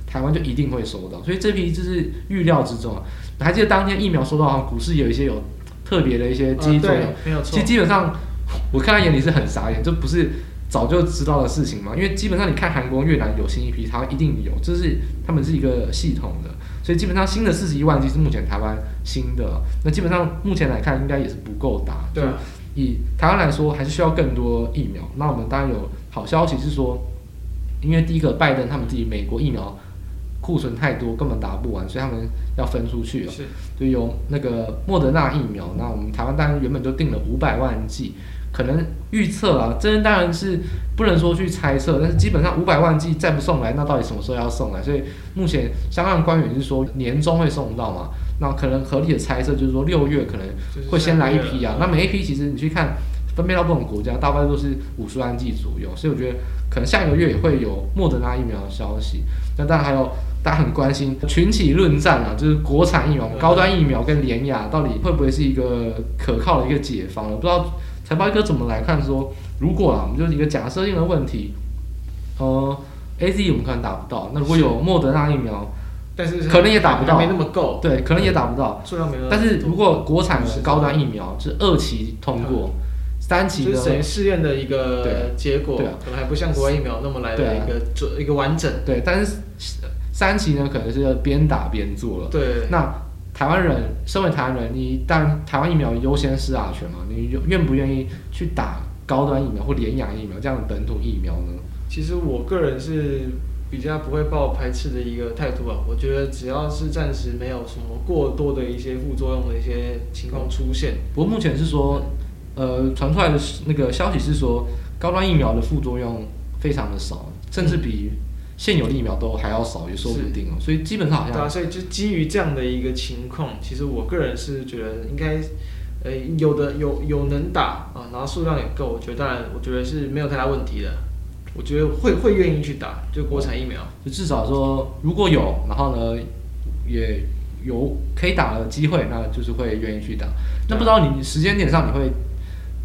台湾就一定会收到，所以这批就是预料之中啊。还记得当天疫苗收到，股市有一些有特别的一些基作用。其实基本上我看在眼里是很傻眼，这不是早就知道的事情嘛？因为基本上你看韩国、越南有新一批，台湾一定有，这是他们是一个系统的，所以基本上新的四十一万剂是目前台湾新的。那基本上目前来看，应该也是不够打。对，以台湾来说，还是需要更多疫苗。那我们当然有好消息是说。因为第一个，拜登他们自己美国疫苗库存太多，根本打不完，所以他们要分出去了。是，就有那个莫德纳疫苗，那我们台湾当然原本就定了五百万剂，可能预测啊，这当然是不能说去猜测，但是基本上五百万剂再不送来，那到底什么时候要送来？所以目前相关官员是说年终会送到嘛，那可能合理的猜测就是说六月可能会先来一批啊，那每一批其实你去看。分配到不同国家，大概都是五十万剂左右，所以我觉得可能下一个月也会有莫德纳疫苗的消息。那当然还有大家很关心群起论战啊，就是国产疫苗、高端疫苗跟联亚到底会不会是一个可靠的一个解方？我不知道财报一哥怎么来看说，如果啊，我们就是一个假设性的问题，呃，AZ 我们可能打不到，那如果有莫德纳疫苗，但是可能也打不到，没那么够，对，可能也打不到。数量没那么。但是如果国产的高端疫苗是二期通过。三期的试验的一个结果，对，可能还不像国外疫苗那么来的一个准、啊、一个完整。对，但是三期呢，可能是边打边做了。对。那台湾人，身为台湾人，你当台湾疫苗优先施打权嘛，你愿不愿意去打高端疫苗或联亚疫苗这样的本土疫苗呢？其实我个人是比较不会抱排斥的一个态度啊。我觉得只要是暂时没有什么过多的一些副作用的一些情况出现。不过目前是说。呃，传出来的那个消息是说，高端疫苗的副作用非常的少，甚至比现有的疫苗都还要少，也说不定哦。所以基本上好像对啊，所以就基于这样的一个情况，其实我个人是觉得应该，呃，有的有有能打啊，然后数量也够，我觉得当然我觉得是没有太大问题的。我觉得会会愿意去打，就国产疫苗，就至少说如果有，然后呢也有可以打的机会，那就是会愿意去打。那不知道你时间点上你会？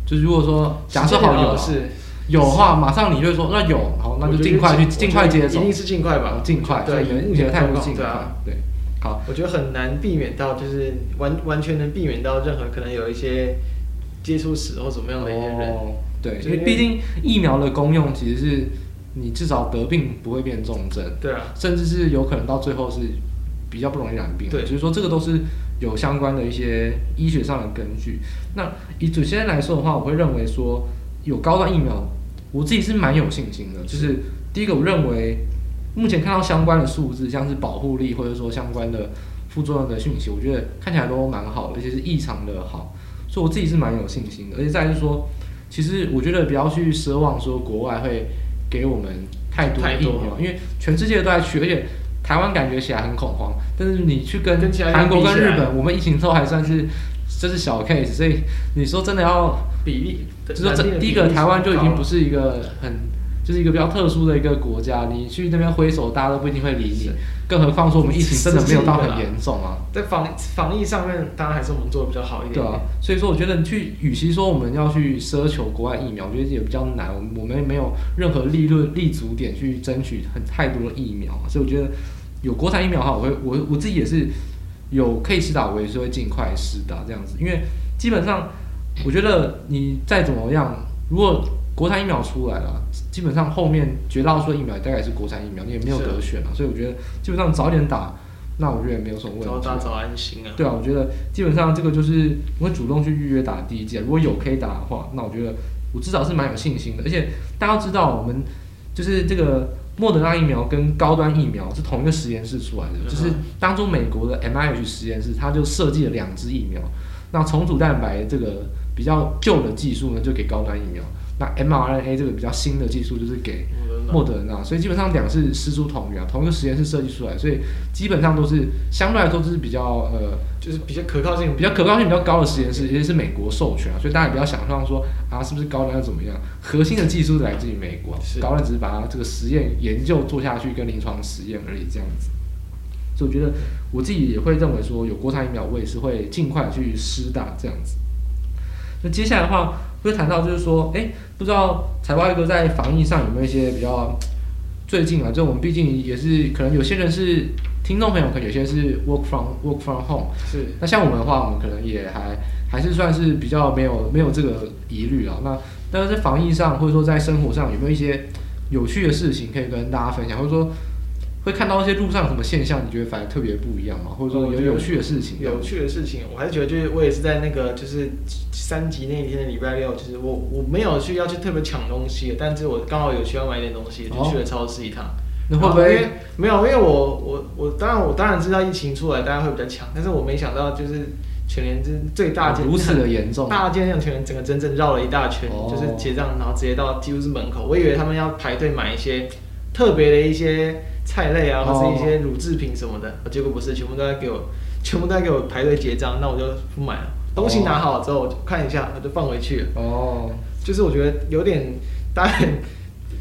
就如果说假设好有是有的话，马上你就会说那有，好，那就尽快去尽快接种，一定是尽快吧，尽快。对，目前的态度尽快。对，好，我觉得很难避免到，就是完完全能避免到任何可能有一些接触史或怎么样的一些人。对，因为毕竟疫苗的功用其实是你至少得病不会变重症，对啊，甚至是有可能到最后是比较不容易染病。对，所以说这个都是。有相关的一些医学上的根据。那以祖先来说的话，我会认为说有高端疫苗，我自己是蛮有信心的。就是第一个，我认为目前看到相关的数字，像是保护力或者说相关的副作用的讯息，我觉得看起来都蛮好的，而且是异常的好，所以我自己是蛮有信心的。而且再就是说，其实我觉得不要去奢望说国外会给我们太多的疫苗，因为全世界都在去，而且。台湾感觉起来很恐慌，但是你去跟韩国跟日本，我们疫情都还算是这是小 case，所以你说真的要比例，就是说这第一个台湾就已经不是一个很就是一个比较特殊的一个国家，你去那边挥手，大家都不一定会理你。更何况说我们疫情真的没有到很严重啊。在防防疫上面，当然还是我们做的比较好一点，点。对啊，所以说我觉得去，与其说我们要去奢求国外疫苗，我觉得也比较难。我们我们没有任何利润立足点去争取很太多的疫苗，所以我觉得有国产疫苗的话，我会我我自己也是有可以施打，我也是会尽快施打这样子。因为基本上，我觉得你再怎么样，如果国产疫苗出来了，基本上后面绝大多数疫苗大概是国产疫苗，你也没有得选了，所以我觉得基本上早点打。那我觉得也没有什么问题。早打早安心啊。对啊，我觉得基本上这个就是我会主动去预约打第一剂。如果有可以打的话，那我觉得我至少是蛮有信心的。而且大家知道，我们就是这个莫德纳疫苗跟高端疫苗是同一个实验室出来的，嗯、就是当初美国的 MIH 实验室，它就设计了两支疫苗。那重组蛋白这个比较旧的技术呢，就给高端疫苗。那 mRNA 这个比较新的技术就是给莫德纳，所以基本上两是师出同源，同一个实验室设计出来，所以基本上都是相对来说就是比较呃，就是比较可靠性。比较可靠性比较高的实验室，也是美国授权啊，所以大家也不要想象说啊是不是高端要怎么样，核心的技术来自于美国，高端只是把它这个实验研究做下去跟临床实验而已这样子，所以我觉得我自己也会认为说有国产疫苗，我也是会尽快去施打这样子。那接下来的话。会谈到就是说，哎，不知道财报一哥在防疫上有没有一些比较最近啊？就我们毕竟也是可能有些人是听众朋友，可能有些是 work from work from home。是。那像我们的话，我们可能也还还是算是比较没有没有这个疑虑啊。那但是在防疫上或者说在生活上有没有一些有趣的事情可以跟大家分享，或者说？会看到一些路上什么现象，你觉得反而特别不一样吗？或者说有有趣的事情？有趣的事情，我还是觉得就是我也是在那个就是三级那一天的礼拜六，就是我我没有去要去特别抢东西，但是我刚好有需要买一点东西，就去了超市一趟。那会不会没有？因为我我我当然我当然知道疫情出来大家会比较抢，但是我没想到就是全联是最大间如此的严重，大街上全联整个整整绕了一大圈，就是结账然后直接到几乎是门口，我以为他们要排队买一些特别的一些。菜类啊，或是一些乳制品什么的，结果不是，全部都在给我，全部都在给我排队结账，那我就不买了。东西拿好了之后，我就看一下，我就放回去了。哦，就是我觉得有点，当然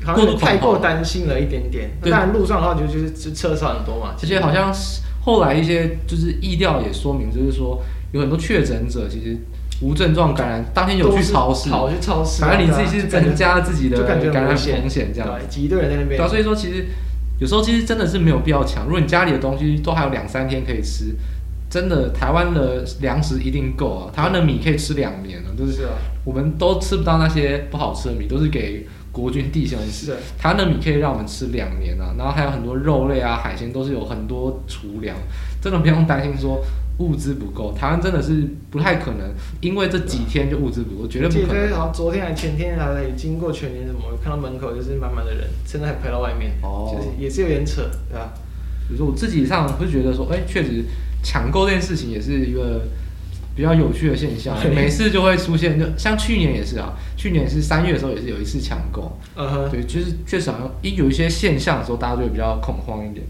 好像太过担心了一点点。当然路上的话，就就是车少很多嘛。其实好像后来一些就是意料也说明，就是说有很多确诊者其实无症状感染，当天有去超市，跑去超市，反正你自己是增加自己的感染风险，这样对挤一堆人在那边。对啊，所以说其实。有时候其实真的是没有必要抢。如果你家里的东西都还有两三天可以吃，真的台湾的粮食一定够啊！台湾的米可以吃两年了，就是我们都吃不到那些不好吃的米，都是给国军弟兄吃。台湾的米可以让我们吃两年啊，然后还有很多肉类啊、海鲜都是有很多储粮，真的不用担心说。物资不够，台湾真的是不太可能，因为这几天就物资不够，绝对不可能。好像昨天还前天还经过全年什么，看到门口就是满满的人，现在还排到外面，哦，就是也是有点扯，对吧？比如说我自己上会觉得说，哎、欸，确实抢购这件事情也是一个比较有趣的现象，每次就会出现，就像去年也是啊，去年是三月的时候也是有一次抢购，嗯哼，对，就是确实好像一有一些现象的时候，大家就会比较恐慌一点。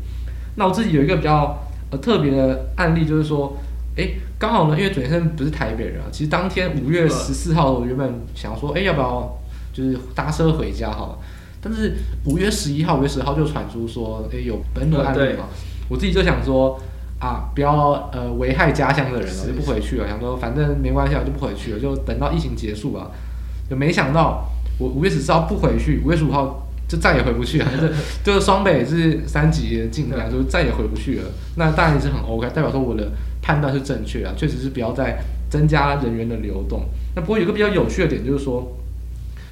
那我自己有一个比较。呃，特别的案例就是说，哎、欸，刚好呢，因为准先生不是台北人啊，其实当天五月十四号，我原本想说，哎、欸，要不要就是搭车回家好了？但是五月十一号、五月十号就传出说，哎、欸，有本土案例嘛，我自己就想说，啊，不要呃危害家乡的人了，就不回去了。想说反正没关系，我就不回去了，就等到疫情结束吧。就没想到我五月十四号不回去，五月十五号。就再也回不去了，就是就是双北是三级的境界，就再也回不去了。那当然也是很 OK，代表说我的判断是正确啊，确实是不要再增加人员的流动。那不过有个比较有趣的点就是说，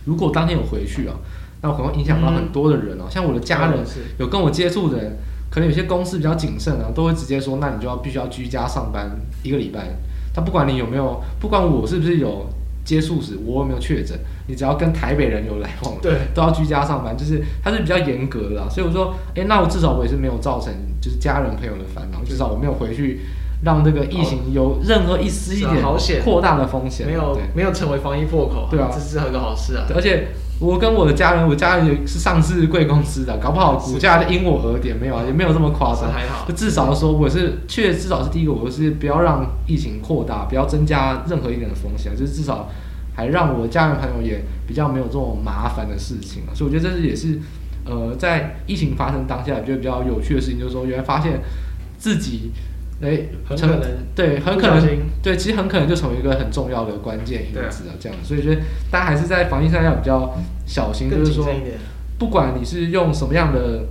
如果当天有回去啊，那我可能会影响到很多的人哦、啊，像我的家人有跟我接触的人，可能有些公司比较谨慎啊，都会直接说，那你就要必须要居家上班一个礼拜。他不管你有没有，不管我是不是有。接触史我有没有确诊？你只要跟台北人有来往，对，都要居家上班，就是它是比较严格的，所以我说，哎、欸，那我至少我也是没有造成就是家人朋友的烦恼，至少我没有回去让这个疫情有任何一丝一点扩大的风险，没有没有成为防疫破口，对啊，这是很个好事啊，而且。我跟我的家人，我家人也是上市贵公司的，搞不好股价就因我而跌，没有啊，也没有这么夸张，还好。就至少说，我是确至少是第一个，我是不要让疫情扩大，不要增加任何一点的风险，就是至少还让我的家人朋友也比较没有这种麻烦的事情，所以我觉得这是也是呃，在疫情发生当下，我觉得比较有趣的事情就是说，原来发现自己，哎，很可能对，很可能对，其实很可能就成为一个很重要的关键因子啊，这样，所以觉得大家还是在防疫上要比较小心，就是说，不管你是用什么样的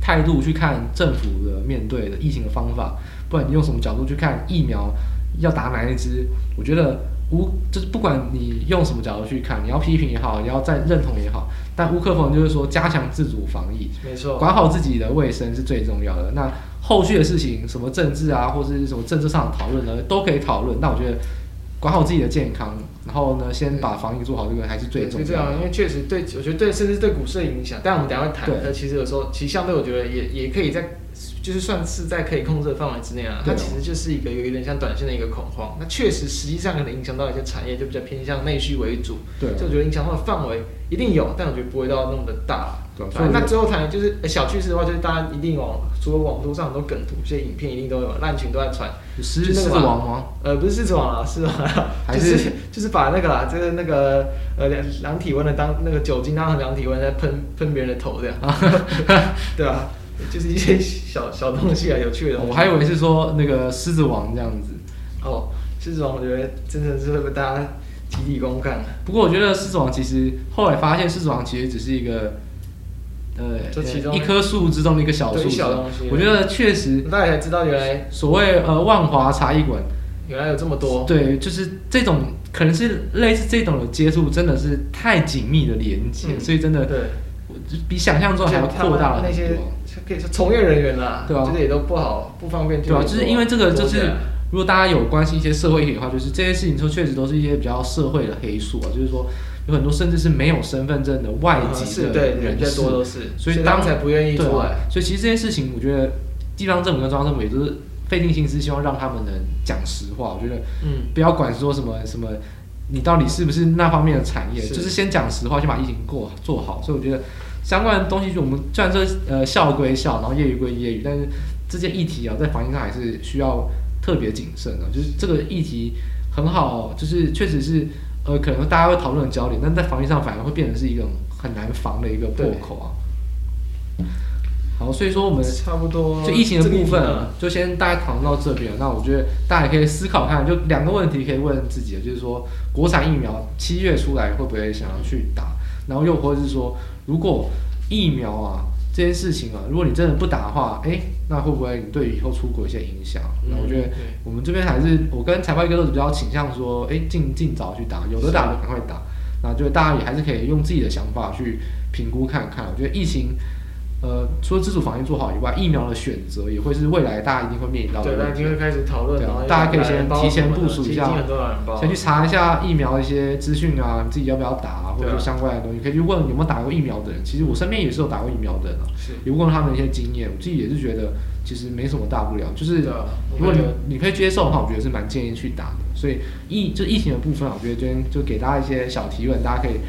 态度去看政府的面对的疫情的方法，不管你用什么角度去看疫苗要打哪一支，我觉得。无就是不管你用什么角度去看，你要批评也好，你要再认同也好，但无可否认就是说加强自主防疫，没错，管好自己的卫生是最重要的。那后续的事情，什么政治啊，或者是什么政治上的讨论呢，都可以讨论。那我觉得管好自己的健康，然后呢，先把防疫做好，这个还是最重要的。因为确实对，我觉得对，甚至对股市的影响。但我们等下会谈。对，其实有时候，其实相对我觉得也也可以在。就是算是在可以控制的范围之内啊，它其实就是一个有一点像短线的一个恐慌。那确实，实际上可能影响到一些产业，就比较偏向内需为主。对，就我觉得影响到的范围一定有，但我觉得不会到那么的大。对，那最后谈就是小趣事的话，就是大家一定往除了网络上很多梗图、这些影片一定都有，烂群都在传。狮子王吗？呃，不是狮子王啊，是啊，就是就是把那个啦，就是那个呃量量体温的当那个酒精当成量体温在喷喷别人的头这样，对吧？就是一些小小东西啊，有趣的。我还以为是说那个狮子王这样子。哦，狮子王，我觉得真的是会被大家集体观看。不过我觉得狮子王其实后来发现，狮子王其实只是一个呃，一棵树之中的一个小树。小东西。我觉得确实。大家才知道原来所谓呃万华茶艺馆原来有这么多。对，就是这种可能是类似这种的接触，真的是太紧密的连接，嗯、所以真的对，比想象中还要扩大了很多。可以说从业人员啦，对啊，这个也都不好不方便。对啊，就是因为这个，就是如果大家有关心一些社会议题的话，就是这些事情说确实都是一些比较社会的黑数啊，就是说有很多甚至是没有身份证的外籍的人士，多都是，所以当才不愿意出来。所以其实这件事情，我觉得地方政府跟中央政府也都是费尽心思，希望让他们能讲实话。我觉得，嗯，不要管说什么什么，你到底是不是那方面的产业，就是先讲实话，先把疫情过做好。所以我觉得。相关的东西，就我们虽然说呃笑归笑，然后业余归业余，但是这些议题啊，在防疫上还是需要特别谨慎的。就是这个议题很好，就是确实是呃，可能大家会讨论的焦点，但在防疫上反而会变成是一个很难防的一个破口啊。好，所以说我们差不多就疫情的部分，就先大家讨论到这边。那我觉得大家也可以思考看，就两个问题可以问自己，就是说国产疫苗七月出来会不会想要去打，然后又或者是说。如果疫苗啊这件事情啊，如果你真的不打的话，哎，那会不会你对以后出国有一些影响？那我觉得我们这边还是我跟财报哥都是比较倾向说，哎，尽尽早去打，有的打就赶快打。那就大家也还是可以用自己的想法去评估看看。我觉得疫情。呃，除了自主防疫做好以外，疫苗的选择也会是未来大家一定会面临到的。对，大家一定会开始讨论。大家可以先提前部署一下，先去查一下疫苗的一些资讯啊，你自己要不要打啊，或者说相关的东西，可以去问有没有打过疫苗的人。其实我身边也是有打过疫苗的人啊，也问他们一些经验。我自己也是觉得其实没什么大不了，就是如果你你可以接受的话，我觉得是蛮建议去打的。所以疫就疫情的部分，我觉得今天就给大家一些小提问，大家可以。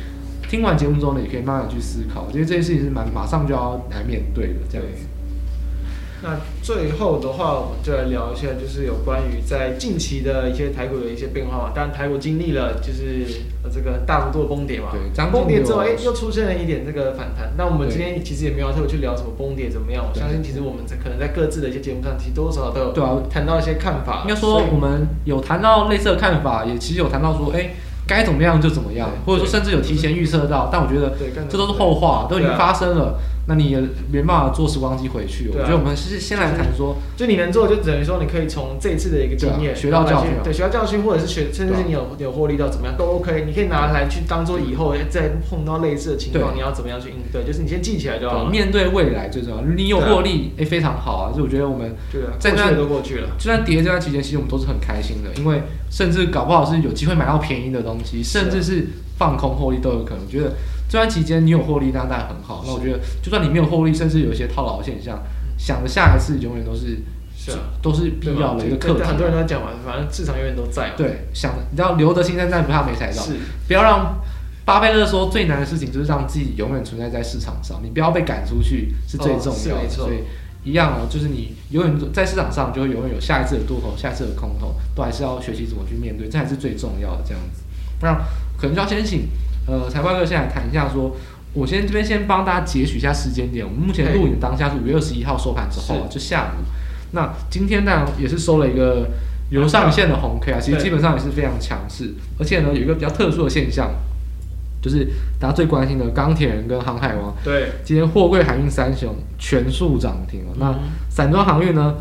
听完节目之后呢，也可以慢慢去思考。我觉得这件事情是蛮马上就要来面对的，这样子。那最后的话，我们就来聊一下，就是有关于在近期的一些台股的一些变化嘛。当然，台股经历了就是这个大幅度的崩跌嘛。对，崩跌之后，哎，又出现了一点这个反弹。那我们今天其实也没有特别去聊什么崩跌怎么样。我相信，其实我们在可能在各自的一些节目上，其实多多少少都有对啊谈到一些看法。应该说，我们有谈到类似的看法，也其实有谈到说，哎。该怎么样就怎么样，或者说甚至有提前预测到，但我觉得这都是后话，都已经发生了。那你也没办法坐时光机回去。我觉得我们是先来谈说，就你能做，就等于说你可以从这次的一个经验学到教训，对，学到教训，或者是学，甚至是你有有获利到怎么样都 OK，你可以拿来去当做以后再碰到类似的情况，你要怎么样去应对，就是你先记起来就好了。面对未来最重要，你有获利，哎，非常好啊！就我觉得我们在那都过去了，就算跌这段期间，其实我们都是很开心的，因为甚至搞不好是有机会买到便宜的东西，甚至是放空获利都有可能。觉得。这段期间你有获利，那当然很好。那我觉得，就算你没有获利，甚至有一些套牢现象，想着下一次永远都是，是啊，都是必要的一个课题。很多人都讲完，反正市场永远都在。对，想你要留得青山在，不怕没柴烧。是，不要让巴菲特说最难的事情就是让自己永远存在在市场上，你不要被赶出去是最重要的。哦、所以一样哦，就是你永远在市场上，就会永远有下一次的多头，下一次的空头，都还是要学习怎么去面对，这才是最重要的。这样子，不然可能就要先请。呃，财会哥现在谈一下说，我先这边先帮大家截取一下时间点。我们目前录影当下是五月二十一号收盘之后啊，就下午。那今天呢也是收了一个由上线的红 K 啊，其实基本上也是非常强势。而且呢有一个比较特殊的现象，就是大家最关心的钢铁人跟航海王。对，今天货柜海运三雄全数涨停了。那散装航运呢？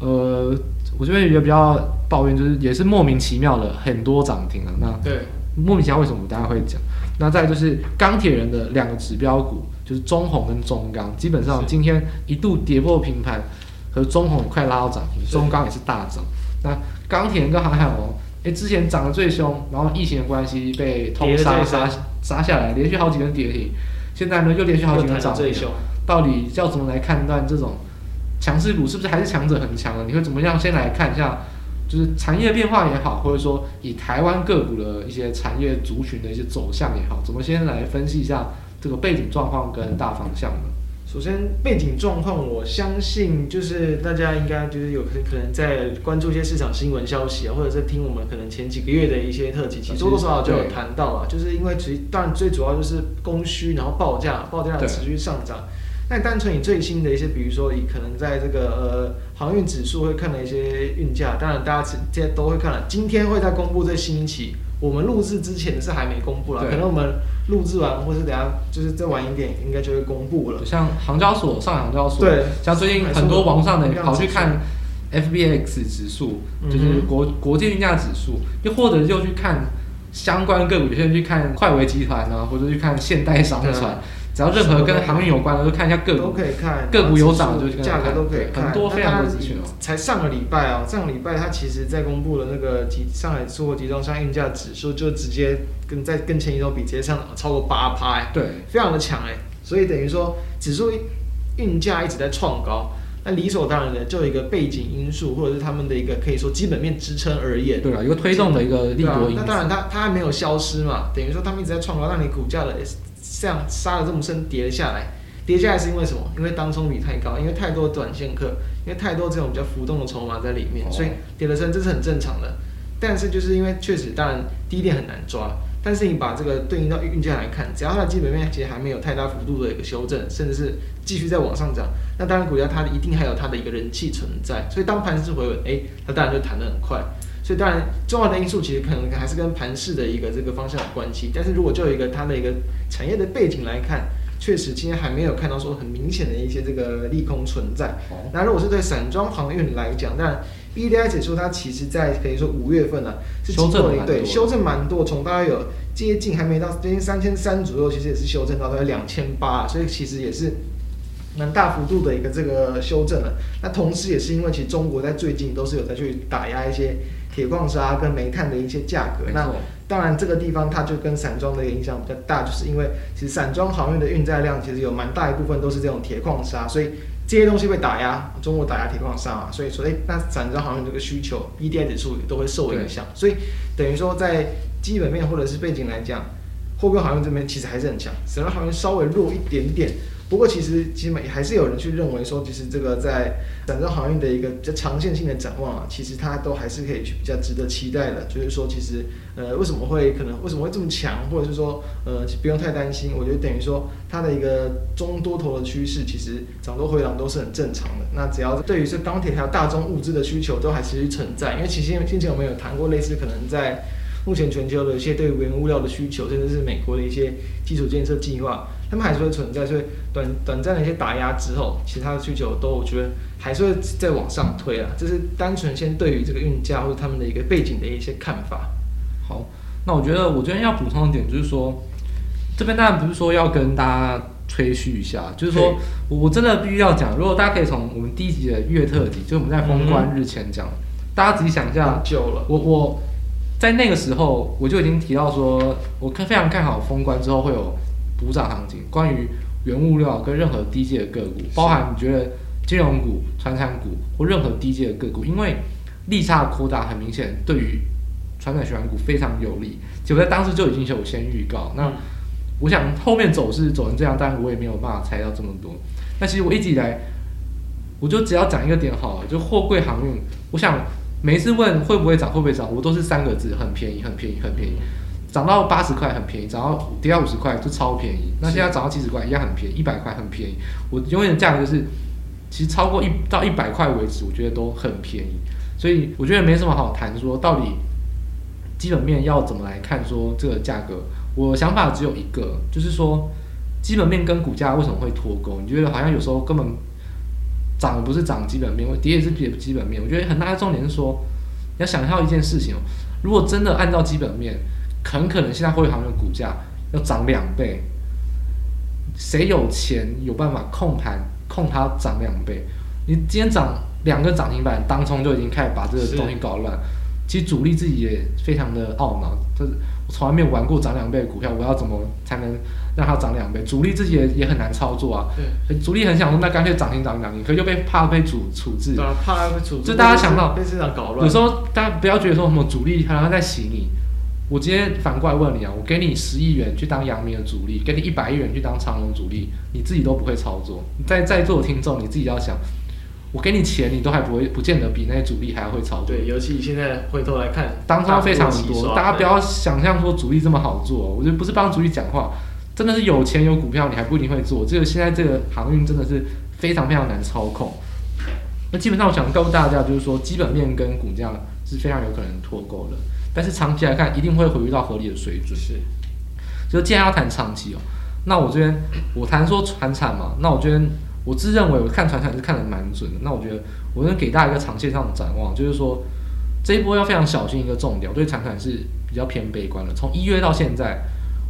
呃，我这边有一个比较抱怨，就是也是莫名其妙的很多涨停了。那对。莫名其妙为什么大家会讲？那再就是钢铁人的两个指标股，就是中红跟中钢，基本上今天一度跌破平盘，和中红快拉到涨停，中钢也是大涨。那钢铁人跟航海王，哎，之前涨得最凶，然后疫情的关系被通杀杀杀下来，连续好几根跌停，现在呢又连续好几根涨停。到底要怎么来判断这种强势股是不是还是强者很强呢？你会怎么样？先来看一下。就是产业变化也好，或者说以台湾个股的一些产业族群的一些走向也好，怎么先来分析一下这个背景状况跟大方向呢？首先，背景状况，我相信就是大家应该就是有可能在关注一些市场新闻消息啊，或者是听我们可能前几个月的一些特辑，其实多多少少就有谈到啊，就是因为其实当然最主要就是供需，然后报价，报价持续上涨。那单纯以最新的一些，比如说以可能在这个呃航运指数会看的一些运价，当然大家现在都会看了。今天会在公布这新一期，我们录制之前是还没公布了，可能我们录制完或是等下就是再晚一点，应该就会公布了。像航交所、上海航交所，对，像最近很多网上的跑去看 FBX 指数，就是国国际运价指数，又或者就去看相关个股，有些人去看快维集团啊，或者去看现代商船。只要任何跟航运有关的，都看一下个股，都可以看个股有涨就价格都可以看，很多非常多资讯哦。才上个礼拜哦，上个礼拜它其实在公布了那个集上海出货集装箱运价指数，就直接跟在跟前一周比，直接上涨超过八趴，对，非常的强哎。所以等于说指数运价一直在创高，那理所当然的就有一个背景因素，或者是他们的一个可以说基本面支撑而言，对啊，一个推动的一个利多因素。那当然它它还没有消失嘛，等于说他们一直在创高，让你股价的。这样杀了这么深，跌了下来，跌下来是因为什么？因为当冲比太高，因为太多短线客，因为太多这种比较浮动的筹码在里面，所以跌了深，这是很正常的。但是就是因为确实，当然低点很难抓，但是你把这个对应到运价来看，只要它的基本面其实还没有太大幅度的一个修正，甚至是继续在往上涨，那当然股价它一定还有它的一个人气存在。所以当盘势回稳，哎，它当然就弹得很快。所以当然，重要的因素其实可能还是跟盘市的一个这个方向有关系。但是如果就一个它的一个产业的背景来看，确实今天还没有看到说很明显的一些这个利空存在。那如果是对散装航运来讲，那 BDI 指数它其实在可以说五月份呢、啊、是经过了一对修正蛮多，从大概有接近还没到接近三千三左右，其实也是修正到大概两千八，所以其实也是蛮大幅度的一个这个修正了。那同时也是因为其实中国在最近都是有在去打压一些。铁矿砂跟煤炭的一些价格，那当然这个地方它就跟散装的影响比较大，就是因为其实散装航运的运载量其实有蛮大一部分都是这种铁矿砂，所以这些东西被打压，中国打压铁矿砂嘛，所以说诶，那散装航运这个需求 EDI 指数也都会受影响，所以等于说在基本面或者是背景来讲，货柜航运这边其实还是很强，散装航运稍微弱一点点。不过，其实基本还是有人去认为说，其实这个在整个航运的一个比较长线性的展望啊，其实它都还是可以去比较值得期待的。就是说，其实呃，为什么会可能为什么会这么强，或者是说呃，不用太担心。我觉得等于说它的一个中多头的趋势，其实涨多回档都是很正常的。那只要对于是钢铁还有大宗物资的需求都还持续存在，因为其实先前我们有谈过类似可能在目前全球的一些对原物料的需求，甚至是美国的一些基础建设计划。他们还是会存在，所以短短暂的一些打压之后，其他的需求都我觉得还是会再往上推啊。这是单纯先对于这个运价或者他们的一个背景的一些看法。好，那我觉得我这边要补充的点，就是说这边当然不是说要跟大家吹嘘一下，就是说我真的必须要讲，如果大家可以从我们第一集的月特辑，就我们在封关日前讲，嗯、大家仔细想一下，久了，我我在那个时候我就已经提到说，我看非常看好封关之后会有。补涨行情，关于原物料跟任何低阶的个股，包含你觉得金融股、传产股或任何低阶的个股，因为利差扩大，很明显对于传产选股非常有利。就在当时就已经有先预告。那我想后面走势走成这样，但我也没有办法猜到这么多。那其实我一直以来，我就只要讲一个点好了，就货柜航运。我想每一次问会不会涨，会不会涨，我都是三个字：很便宜，很便宜，很便宜。涨到八十块很便宜，涨到跌到五十块就超便宜。那现在涨到七十块一样很便宜，一百块很便宜。我永远的价格就是，其实超过一到一百块为止，我觉得都很便宜。所以我觉得没什么好谈，说到底基本面要怎么来看说这个价格。我想法只有一个，就是说基本面跟股价为什么会脱钩？你觉得好像有时候根本涨不是涨基本面，跌也是跌基本面。我觉得很大的重点是说，你要想象一件事情哦，如果真的按照基本面，很可能现在货柜航的股价要涨两倍。谁有钱有办法控盘控它涨两倍？你今天涨两个涨停板，当冲就已经开始把这个东西搞乱。其实主力自己也非常的懊恼，就是我从来没有玩过涨两倍的股票，我要怎么才能让它涨两倍？主力自己也也很难操作啊。对，主力很想说，那干脆涨停涨涨停，可又被怕被处处置。对啊，怕被处置。就大家想到被市场搞乱。有时候大家不要觉得说什么主力好像在洗你。我今天反过来问你啊，我给你十亿元去当阳明的主力，给你一百亿元去当长荣主力，你自己都不会操作。在在座的听众，你自己要想。我给你钱，你都还不会，不见得比那些主力还要会操作。对，尤其现在回头来看，当中非常多，大家不要想象说主力这么好做。我觉得不是帮主力讲话，真的是有钱有股票，你还不一定会做。这个现在这个航运真的是非常非常难操控。那基本上我想告诉大家，就是说基本面跟股价是非常有可能脱钩的，但是长期来看一定会回归到合理的水准。是，就既然要谈长期哦，那我这边我谈说船产嘛，那我这边。我自认为我看船产是看得蛮准的，那我觉得我能给大家一个长线上的展望，就是说这一波要非常小心一个重点，我对船产是比较偏悲观的。从一月到现在，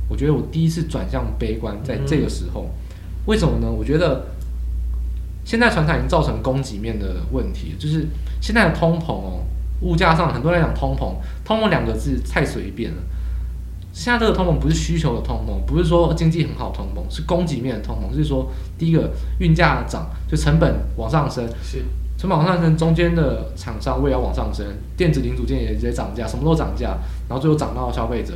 我觉得我第一次转向悲观，在这个时候，为什么呢？我觉得现在船产已经造成供给面的问题，就是现在的通膨哦，物价上很多人讲通膨，通膨两个字太随便了。现在这个通膨不是需求的通膨，不是说经济很好通膨，是供给面的通膨。就是说，第一个运价涨，就成本往上升，是成本往上升，中间的厂商也要往上升，电子零组件也直接涨价，什么都涨价，然后最后涨到消费者，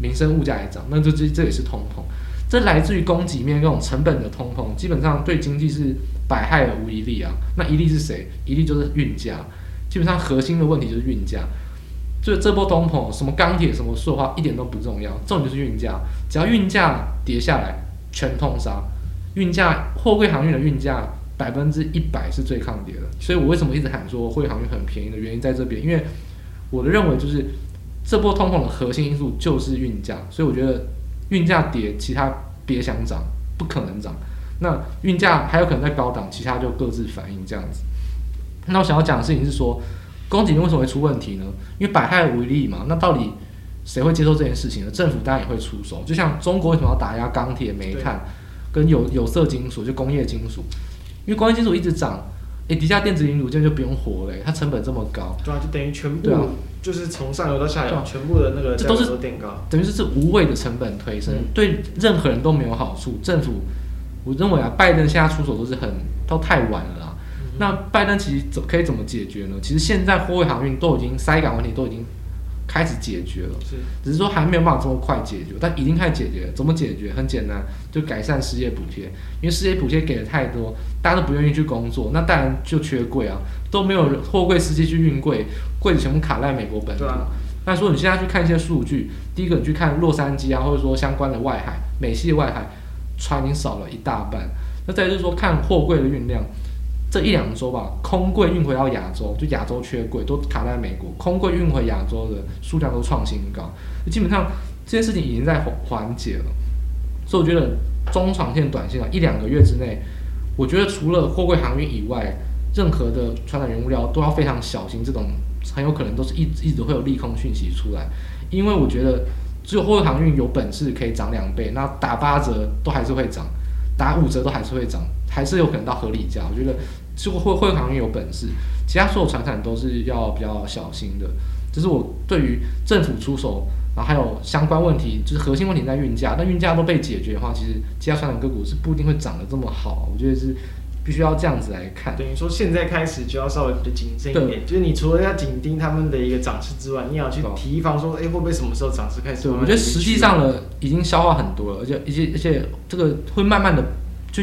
民生物价也涨，那这这这也是通膨。这来自于供给面这种成本的通膨，基本上对经济是百害而无一利啊。那一利是谁？一利就是运价，基本上核心的问题就是运价。就这波通膨，什么钢铁、什么塑化一点都不重要，重点就是运价。只要运价跌下来，全通杀。运价，货柜航运的运价百分之一百是最抗跌的。所以我为什么一直喊说货柜航运很便宜的原因在这边，因为我的认为就是这波通膨的核心因素就是运价，所以我觉得运价跌，其他别想涨，不可能涨。那运价还有可能在高档，其他就各自反应这样子。那我想要讲的事情是说。供给为什么会出问题呢？因为百害无一利嘛。那到底谁会接受这件事情呢？政府当然也会出手。就像中国为什么要打压钢铁、煤炭跟有有色金属，就工业金属？因为工业金属一直涨，诶、欸，底下电子零组件就不用活了，它成本这么高。对啊，就等于全部，就是从上游到下游，啊、全部的那个这都是垫高，等于是是无谓的成本推升，嗯、对任何人都没有好处。政府，我认为啊，拜登现在出手都是很都太晚了啦。那拜登其实怎可以怎么解决呢？其实现在货柜航运都已经塞港问题都已经开始解决了，是，只是说还没有办法这么快解决，但已经开始解决了。怎么解决？很简单，就改善失业补贴，因为失业补贴给的太多，大家都不愿意去工作，那当然就缺柜啊，都没有货柜司机去运柜，柜子全部卡在美国本土。啊、那说你现在去看一些数据，第一个你去看洛杉矶啊，或者说相关的外海、美系的外海，船已经少了一大半。那再就是说看货柜的运量。这一两周吧，空柜运回到亚洲，就亚洲缺柜，都卡在美国。空柜运回亚洲的数量都创新高，基本上这件事情已经在缓解了。所以我觉得中长线、短线啊，一两个月之内，我觉得除了货柜航运以外，任何的传染原物料都要非常小心，这种很有可能都是一一直会有利空讯息出来。因为我觉得只有货柜航运有本事可以涨两倍，那打八折都还是会涨，打五折都还是会涨。还是有可能到合理价，我觉得这个会会行业有本事，其他所有船产都是要比较小心的。这是我对于政府出手，然后还有相关问题，就是核心问题在运价，但运价都被解决的话，其实其他船产个股是不一定会涨得这么好。我觉得是必须要这样子来看。等于说现在开始就要稍微的谨慎一点，就是你除了要紧盯他们的一个涨势之外，你要去提防说，哎、欸，会不会什么时候涨势开始？对，我觉得实际上呢，已经消化很多了，而且而且而且这个会慢慢的。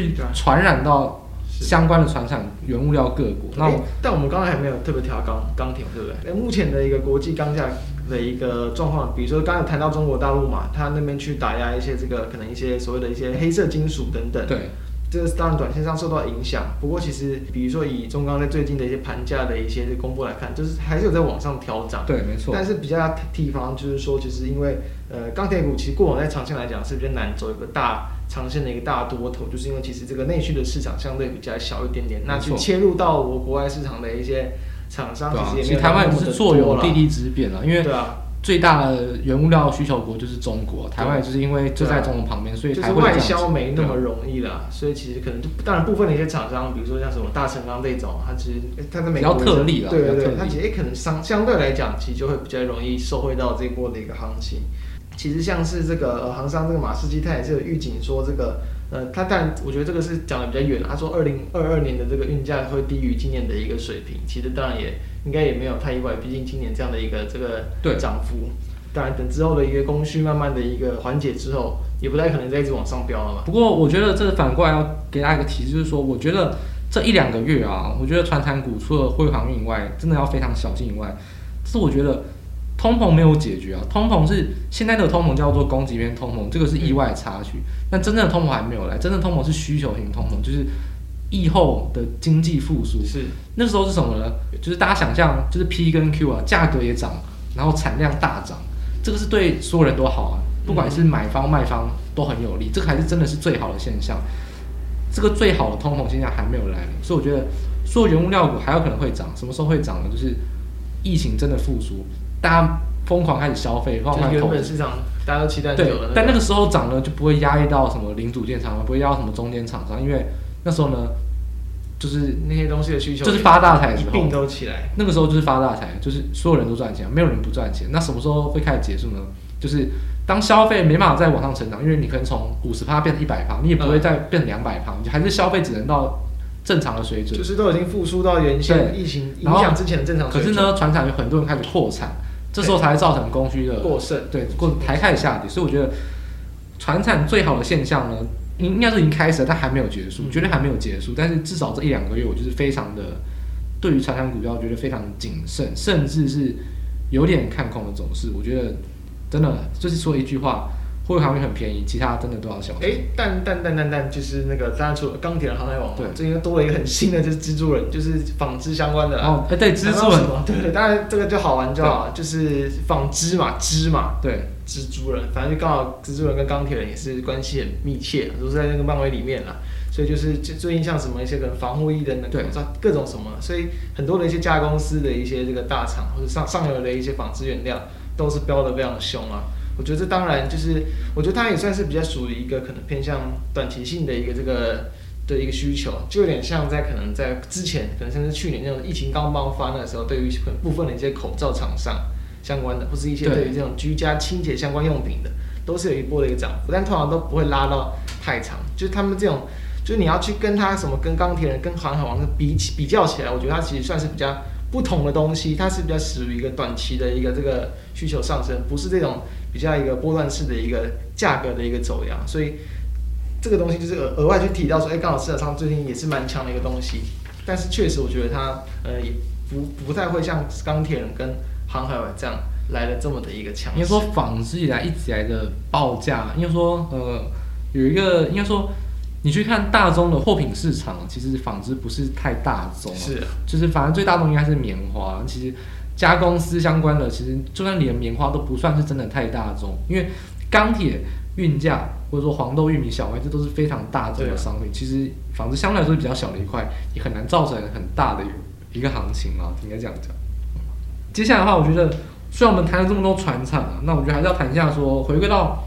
去传染到相关的传产原物料各国。那但我们刚才还没有特别调钢钢铁，对不对？那目前的一个国际钢价的一个状况，比如说刚才谈到中国大陆嘛，它那边去打压一些这个可能一些所谓的一些黑色金属等等。对。这个当然短线上受到影响，不过其实比如说以中钢在最近的一些盘价的一些公布来看，就是还是有在往上调涨。对，没错。但是比较地方就是说，其实因为呃钢铁股其实过往在长线来讲是比较难走一个大长线的一个大多头，就是因为其实这个内需的市场相对比较小一点点，那去切入到我国外市场的一些厂商其实也没有那么的多了。其实台湾也是坐拥地利之便了，因为对啊。最大的原物料需求国就是中国，台湾就是因为就在中国旁边，所以才会就是外销没那么容易了，所以其实可能就当然部分的一些厂商，比如说像什么大成钢这种，它其实它在美国比较特例了，对对对，它其实也可能相相对来讲，其实就会比较容易受惠到这一波的一个行情。其实像是这个呃航商这个马士基，他也是有预警说这个。呃，他但我觉得这个是讲的比较远。他说二零二二年的这个运价会低于今年的一个水平，其实当然也应该也没有太意外，毕竟今年这样的一个这个涨幅，当然等之后的一个供需慢慢的一个缓解之后，也不太可能再一直往上飙了嘛。不过我觉得这个反过来要给大家一个提示，就是说，我觉得这一两个月啊，我觉得传产股除了货柜航运以外，真的要非常小心以外，是我觉得。通膨没有解决啊，通膨是现在的通膨叫做供给边通膨，这个是意外插曲。但真正的通膨还没有来，真正通膨是需求型通膨，就是疫后的经济复苏。是那时候是什么呢？就是大家想象，就是 P 跟 Q 啊，价格也涨，然后产量大涨，这个是对所有人都好啊，不管是买方卖方都很有利，这个还是真的是最好的现象。这个最好的通膨现象还没有来临，所以我觉得所有原物料股还有可能会涨，什么时候会涨呢？就是疫情真的复苏。大家疯狂开始消费，疯狂投资，原本市场大家都期待久了。但那个时候涨呢，就不会压抑到什么零组件厂商，不会压到什么中间厂商，因为那时候呢，就是那些东西的需求就是发大财的时候，一并都起来。那个时候就是发大财，就是所有人都赚钱，没有人不赚钱。那什么时候会开始结束呢？就是当消费没办法再往上成长，因为你可能从五十趴变成一百趴，你也不会再变两百趴，你还是消费只能到正常的水准。就是都已经复苏到原先疫情影响之前的正常水准。可是呢，船厂有很多人开始扩产。这时候才会造成供需的过剩，对，过才开始下跌，所以我觉得，船产最好的现象呢，应应该是已经开始了，但还没有结束，绝对还没有结束。但是至少这一两个月，我就是非常的对于船产股票，我觉得非常谨慎，甚至是有点看空的走势。我觉得真的就是说一句话。货柜航运很便宜，其他真的都要小心。哎，但但但但但就是那个，当然除了钢铁的航海王，对，最近多了一个很新的，就是蜘蛛人，就是纺织相关的。哦，哎，对，蜘蛛人，对对，当然这个就好玩就好，就是纺织嘛，织嘛，对，蜘蛛人，反正就刚好蜘蛛人跟钢铁人也是关系很密切，都是在那个漫威里面啦，所以就是最近像什么一些个防护衣的那个，各种什么，所以很多的一些加工公司的一些这个大厂或者上上游的一些纺织原料，都是标的非常的凶啊。我觉得这当然就是，我觉得它也算是比较属于一个可能偏向短期性的一个这个的一个需求，就有点像在可能在之前，可能甚至去年那种疫情刚爆发那个时候，对于部分的一些口罩厂商相关的，或是一些对于这种居家清洁相关用品的，都是有一波的一个涨幅，但通常都不会拉到太长。就是他们这种，就是你要去跟它什么跟钢铁人、跟航海王比起比较起来，我觉得它其实算是比较不同的东西，它是比较属于一个短期的一个这个需求上升，不是这种。比较一个波段式的一个价格的一个走扬，所以这个东西就是额额外去提到说，哎，刚好市场上最近也是蛮强的一个东西，但是确实我觉得它呃也不不太会像钢铁人跟航海王这样来的这么的一个强势。应该说纺织以来一直以来的报价，应该说呃有一个应该说你去看大宗的货品市场，其实纺织不是太大宗，是就是反正最大宗应该是棉花，其实。加工丝相关的，其实就算连棉花都不算是真的太大宗，因为钢铁、运价或者说黄豆、玉米、小麦，这都是非常大宗的商品。其实纺织相对来说比较小的一块，也很难造成很大的一个行情啊，应该这样讲。接下来的话，我觉得虽然我们谈了这么多船厂啊，那我觉得还是要谈一下说，回归到。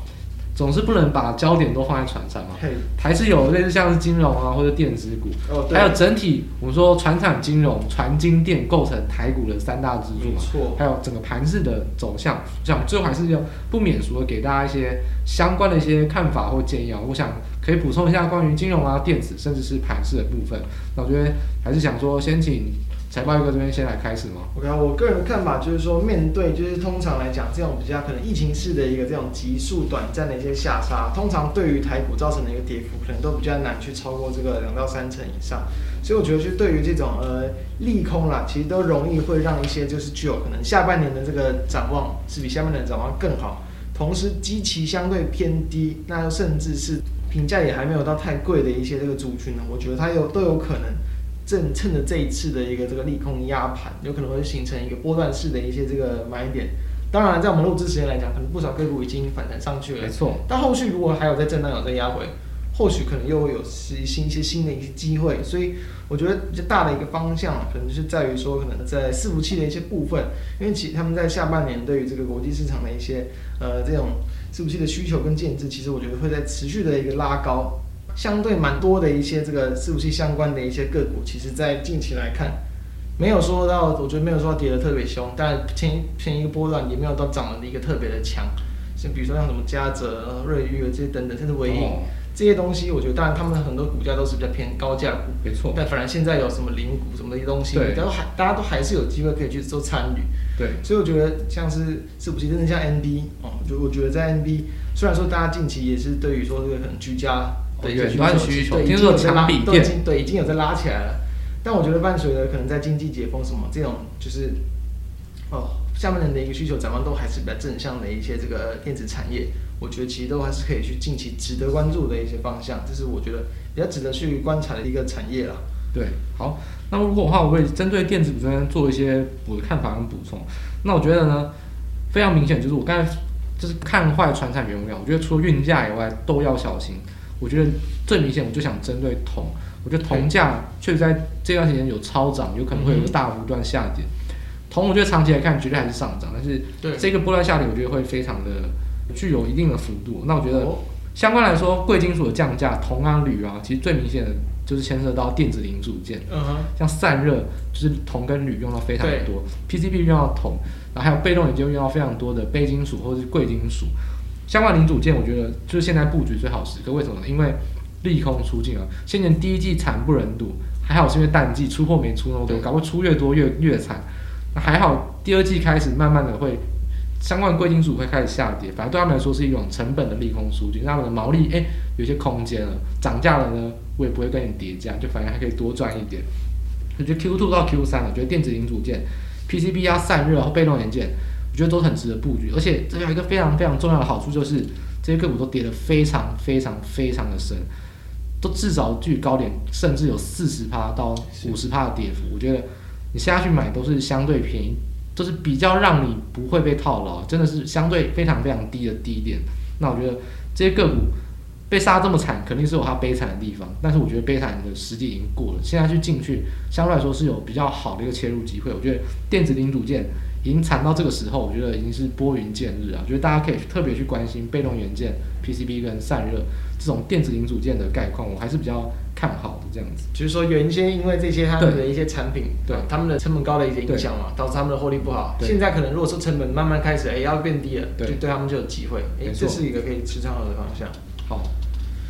总是不能把焦点都放在船上嘛，还是有类似像是金融啊或者电子股，还有整体我们说船产金融、船金电构成台股的三大支柱嘛，还有整个盘势的走向，这样最后还是要不免俗的给大家一些相关的一些看法或建议啊。我想可以补充一下关于金融啊、电子甚至是盘势的部分。那我觉得还是想说先请财报一哥这边先来开始吗？OK，我个人看法就是说，面对就是通常来讲，这种比较可能疫情式的一个这种急速短暂的一些下杀，通常对于台股造成的一个跌幅，可能都比较难去超过这个两到三成以上。所以我觉得，就对于这种呃利空啦，其实都容易会让一些就是具有可能下半年的这个展望是比下半年的展望更好，同时基期相对偏低，那甚至是评价也还没有到太贵的一些这个族群呢，我觉得它有都有可能。正趁着这一次的一个这个利空压盘，有可能会形成一个波段式的一些这个买点。当然，在我们录制时间来讲，可能不少个股已经反弹上去了。没错。但后续如果还有在震荡，有在压回，或许可能又会有新新一些新的一些机会。所以，我觉得比较大的一个方向，可能就是在于说，可能在伺服器的一些部分，因为其他们在下半年对于这个国际市场的一些呃这种伺服器的需求跟建制，其实我觉得会在持续的一个拉高。相对蛮多的一些这个伺服器相关的一些个股，其实在近期来看，没有说到，我觉得没有说到跌得特别凶，但前前一个波段也没有到涨的一个特别的强，像比如说像什么嘉泽、瑞昱这些等等，甚至纬颖这些东西，我觉得当然他们很多股价都是比较偏高价股，没错。但反而现在有什么零股什么的东西，都还大家都还是有机会可以去做参与，对。所以我觉得像是伺服器，真的像 NB 哦，就我觉得在 NB，虽然说大家近期也是对于说这个可能居家。对远端需求，对，已经有在拉，都已经对，已经有在拉起来了。但我觉得伴随着可能在经济解封什么这种，就是哦，下半年的一个需求展望都还是比较正向的一些这个电子产业，我觉得其实都还是可以去近期值得关注的一些方向，这是我觉得比较值得去观察的一个产业了。对，好，那么如果的话，我会针对电子股这边做一些我的看法跟补充。那我觉得呢，非常明显就是我刚才就是看坏传产原物料，我觉得除了运价以外都要小心。我觉得最明显，我就想针对铜。我觉得铜价确实在这段时间有超涨，有可能会有个大幅段下跌。铜，我觉得长期来看绝对还是上涨，但是这个波段下跌，我觉得会非常的具有一定的幅度。那我觉得相关来说，贵金属的降价，铜啊、铝啊，其实最明显的就是牵涉到电子零组件。像散热，就是铜跟铝用到非常的多，PCB 用到铜，然后还有被动元件用到非常多的非金属或者是贵金属。相关零组件，我觉得就是现在布局最好时刻。为什么呢？因为利空出尽了。先前第一季惨不忍睹，还好是因为淡季出货没出那么多，搞不出越多越越惨。那还好，第二季开始慢慢的会相关贵金属会开始下跌，反正对他们来说是一种成本的利空出尽，让他们的毛利哎有些空间了。涨价了呢，我也不会跟你叠价，就反正还可以多赚一点。我觉得 Q two 到 Q 三，了觉得电子零组件、PCB 啊、散热和被动元件。我觉得都很值得布局，而且这有一个非常非常重要的好处，就是这些个股都跌得非常非常非常的深，都至少距高点甚至有四十趴到五十趴的跌幅。我觉得你现在去买都是相对便宜，都是比较让你不会被套牢，真的是相对非常非常低的低点。那我觉得这些个股被杀这么惨，肯定是有它悲惨的地方，但是我觉得悲惨的时机已经过了，现在去进去相对来说是有比较好的一个切入机会。我觉得电子零组件。已经惨到这个时候，我觉得已经是拨云见日啊！我觉得大家可以特别去关心被动元件、PCB 跟散热这种电子零组件的概况，我还是比较看好的这样子。就是说，原先因为这些他们的一些产品，对，对他们的成本高的一些影响嘛，导致他们的获利不好。现在可能如果说成本慢慢开始哎要变低了，对，就对他们就有机会。哎，这是一个可以持仓的方向。好，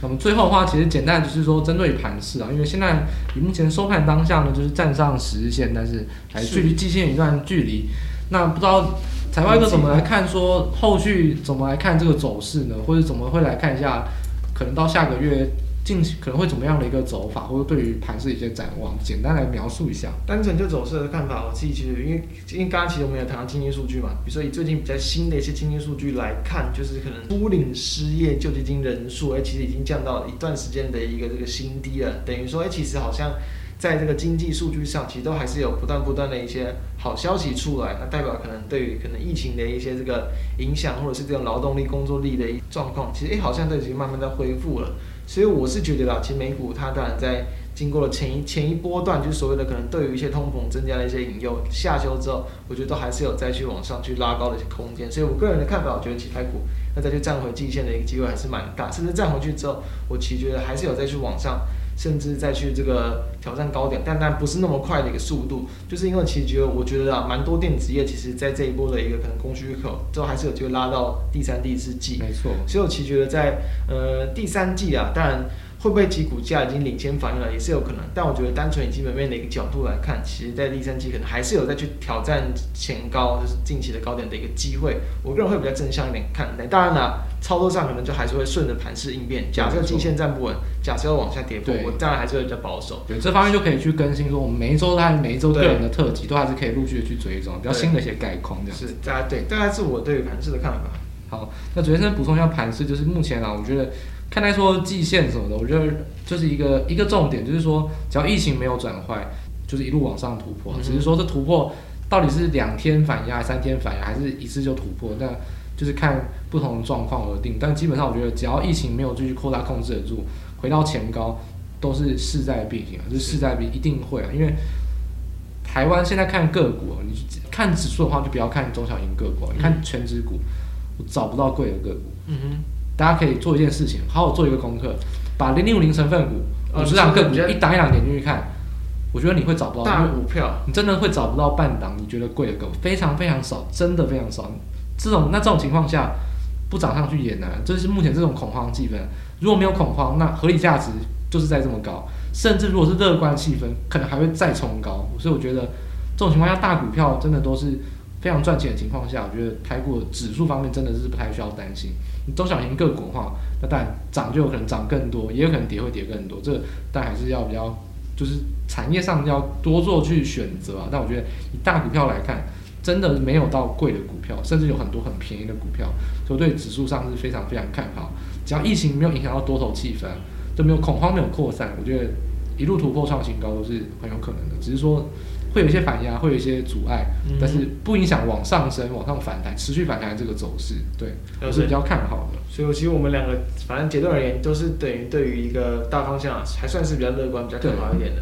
那么最后的话，其实简单就是说，针对盘势啊，因为现在以目前收盘当下呢，就是站上十日线，但是还距离季线有一段距离。那不知道财报哥怎么来看？说后续怎么来看这个走势呢？或者怎么会来看一下？可能到下个月近期可能会怎么样的一个走法？或者对于盘市一些展望，简单来描述一下。单纯就走势的看法，我自己其实因为因为刚刚其实我们有谈到经济数据嘛，比如说以最近比较新的一些经济数据来看，就是可能初领失业救济金人数，哎，其实已经降到一段时间的一个这个新低了。等于说，哎，其实好像。在这个经济数据上，其实都还是有不断不断的一些好消息出来，那代表可能对于可能疫情的一些这个影响，或者是这种劳动力、工作力的状况，其实诶好像都已经慢慢在恢复了。所以我是觉得啦，其实美股它当然在经过了前一前一波段，就是所谓的可能对于一些通膨增加的一些引诱下修之后，我觉得都还是有再去往上去拉高的一些空间。所以我个人的看法，我觉得其他股那再去站回季线的一个机会还是蛮大，甚至站回去之后，我其实觉得还是有再去往上。甚至再去这个挑战高点，但但不是那么快的一个速度，就是因为其实觉得我觉得啊，蛮多电子业其实在这一波的一个可能供需口，之后还是有机会拉到第三、第四季。没错，所以我其实觉得在呃第三季啊，当然会不会其股价已经领先反应了，也是有可能。但我觉得单纯以基本面的一个角度来看，其实在第三季可能还是有再去挑战前高，就是近期的高点的一个机会。我个人会比较正向一点看待。当然了，操作上可能就还是会顺着盘势应变。假设均线站不稳，假设要往下跌破，我当然还是会比较保守。对，这方面就可以去更新，说我们每一周它每一周个人的特辑都还是可以陆续的去追踪，比较新的一些概况这样。是，大家对，大概是我对于盘势的看法。好，那主持人补充一下盘势，就是目前啊，我觉得看待说季线什么的，我觉得就是一个一个重点，就是说只要疫情没有转坏，就是一路往上突破。只是说这突破到底是两天反压、三天反压，还是一次就突破，那就是看不同的状况而定。但基本上我觉得，只要疫情没有继续扩大、控制得住，回到前高，都是势在必行，就是势在必一定会啊，因为台湾现在看个股，你看指数的话，就不要看中小型个股，你看全指股。我找不到贵的个股，嗯哼，大家可以做一件事情，好好做一个功课，把零零五零成分股五十档个股一档一档点进去看，我觉得你会找不到大股票，你真的会找不到半档你觉得贵的个股，非常非常少，真的非常少。这种那这种情况下，不涨上去也难，这是目前这种恐慌气氛。如果没有恐慌，那合理价值就是在这么高，甚至如果是乐观气氛，可能还会再冲高。所以我觉得这种情况下，大股票真的都是。非常赚钱的情况下，我觉得台股指数方面真的是不太需要担心。中小型个股的话，那当然涨就有可能涨更多，也有可能跌会跌更多。这但还是要比较，就是产业上要多做去选择啊。但我觉得以大股票来看，真的没有到贵的股票，甚至有很多很便宜的股票，所以对指数上是非常非常看好。只要疫情没有影响到多头气氛，就没有恐慌，没有扩散，我觉得一路突破创新高都是很有可能的。只是说。会有一些反压，会有一些阻碍，嗯、但是不影响往上升、往上反弹、持续反弹这个走势，对，我是比较看好的。所以，其实我们两个，反正结论而言，都是等于对于一个大方向还算是比较乐观、比较看好一点的。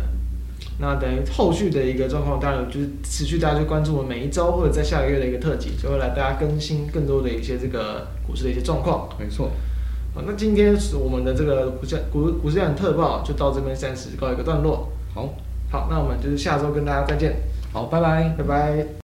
那等于后续的一个状况，当然就是持续大家就关注我们每一周或者在下个月的一个特辑，就会来大家更新更多的一些这个股市的一些状况。没错。好，那今天是我们的这个股价股股市量特报就到这边暂时告一个段落。好。好，那我们就是下周跟大家再见。好，拜拜，拜拜。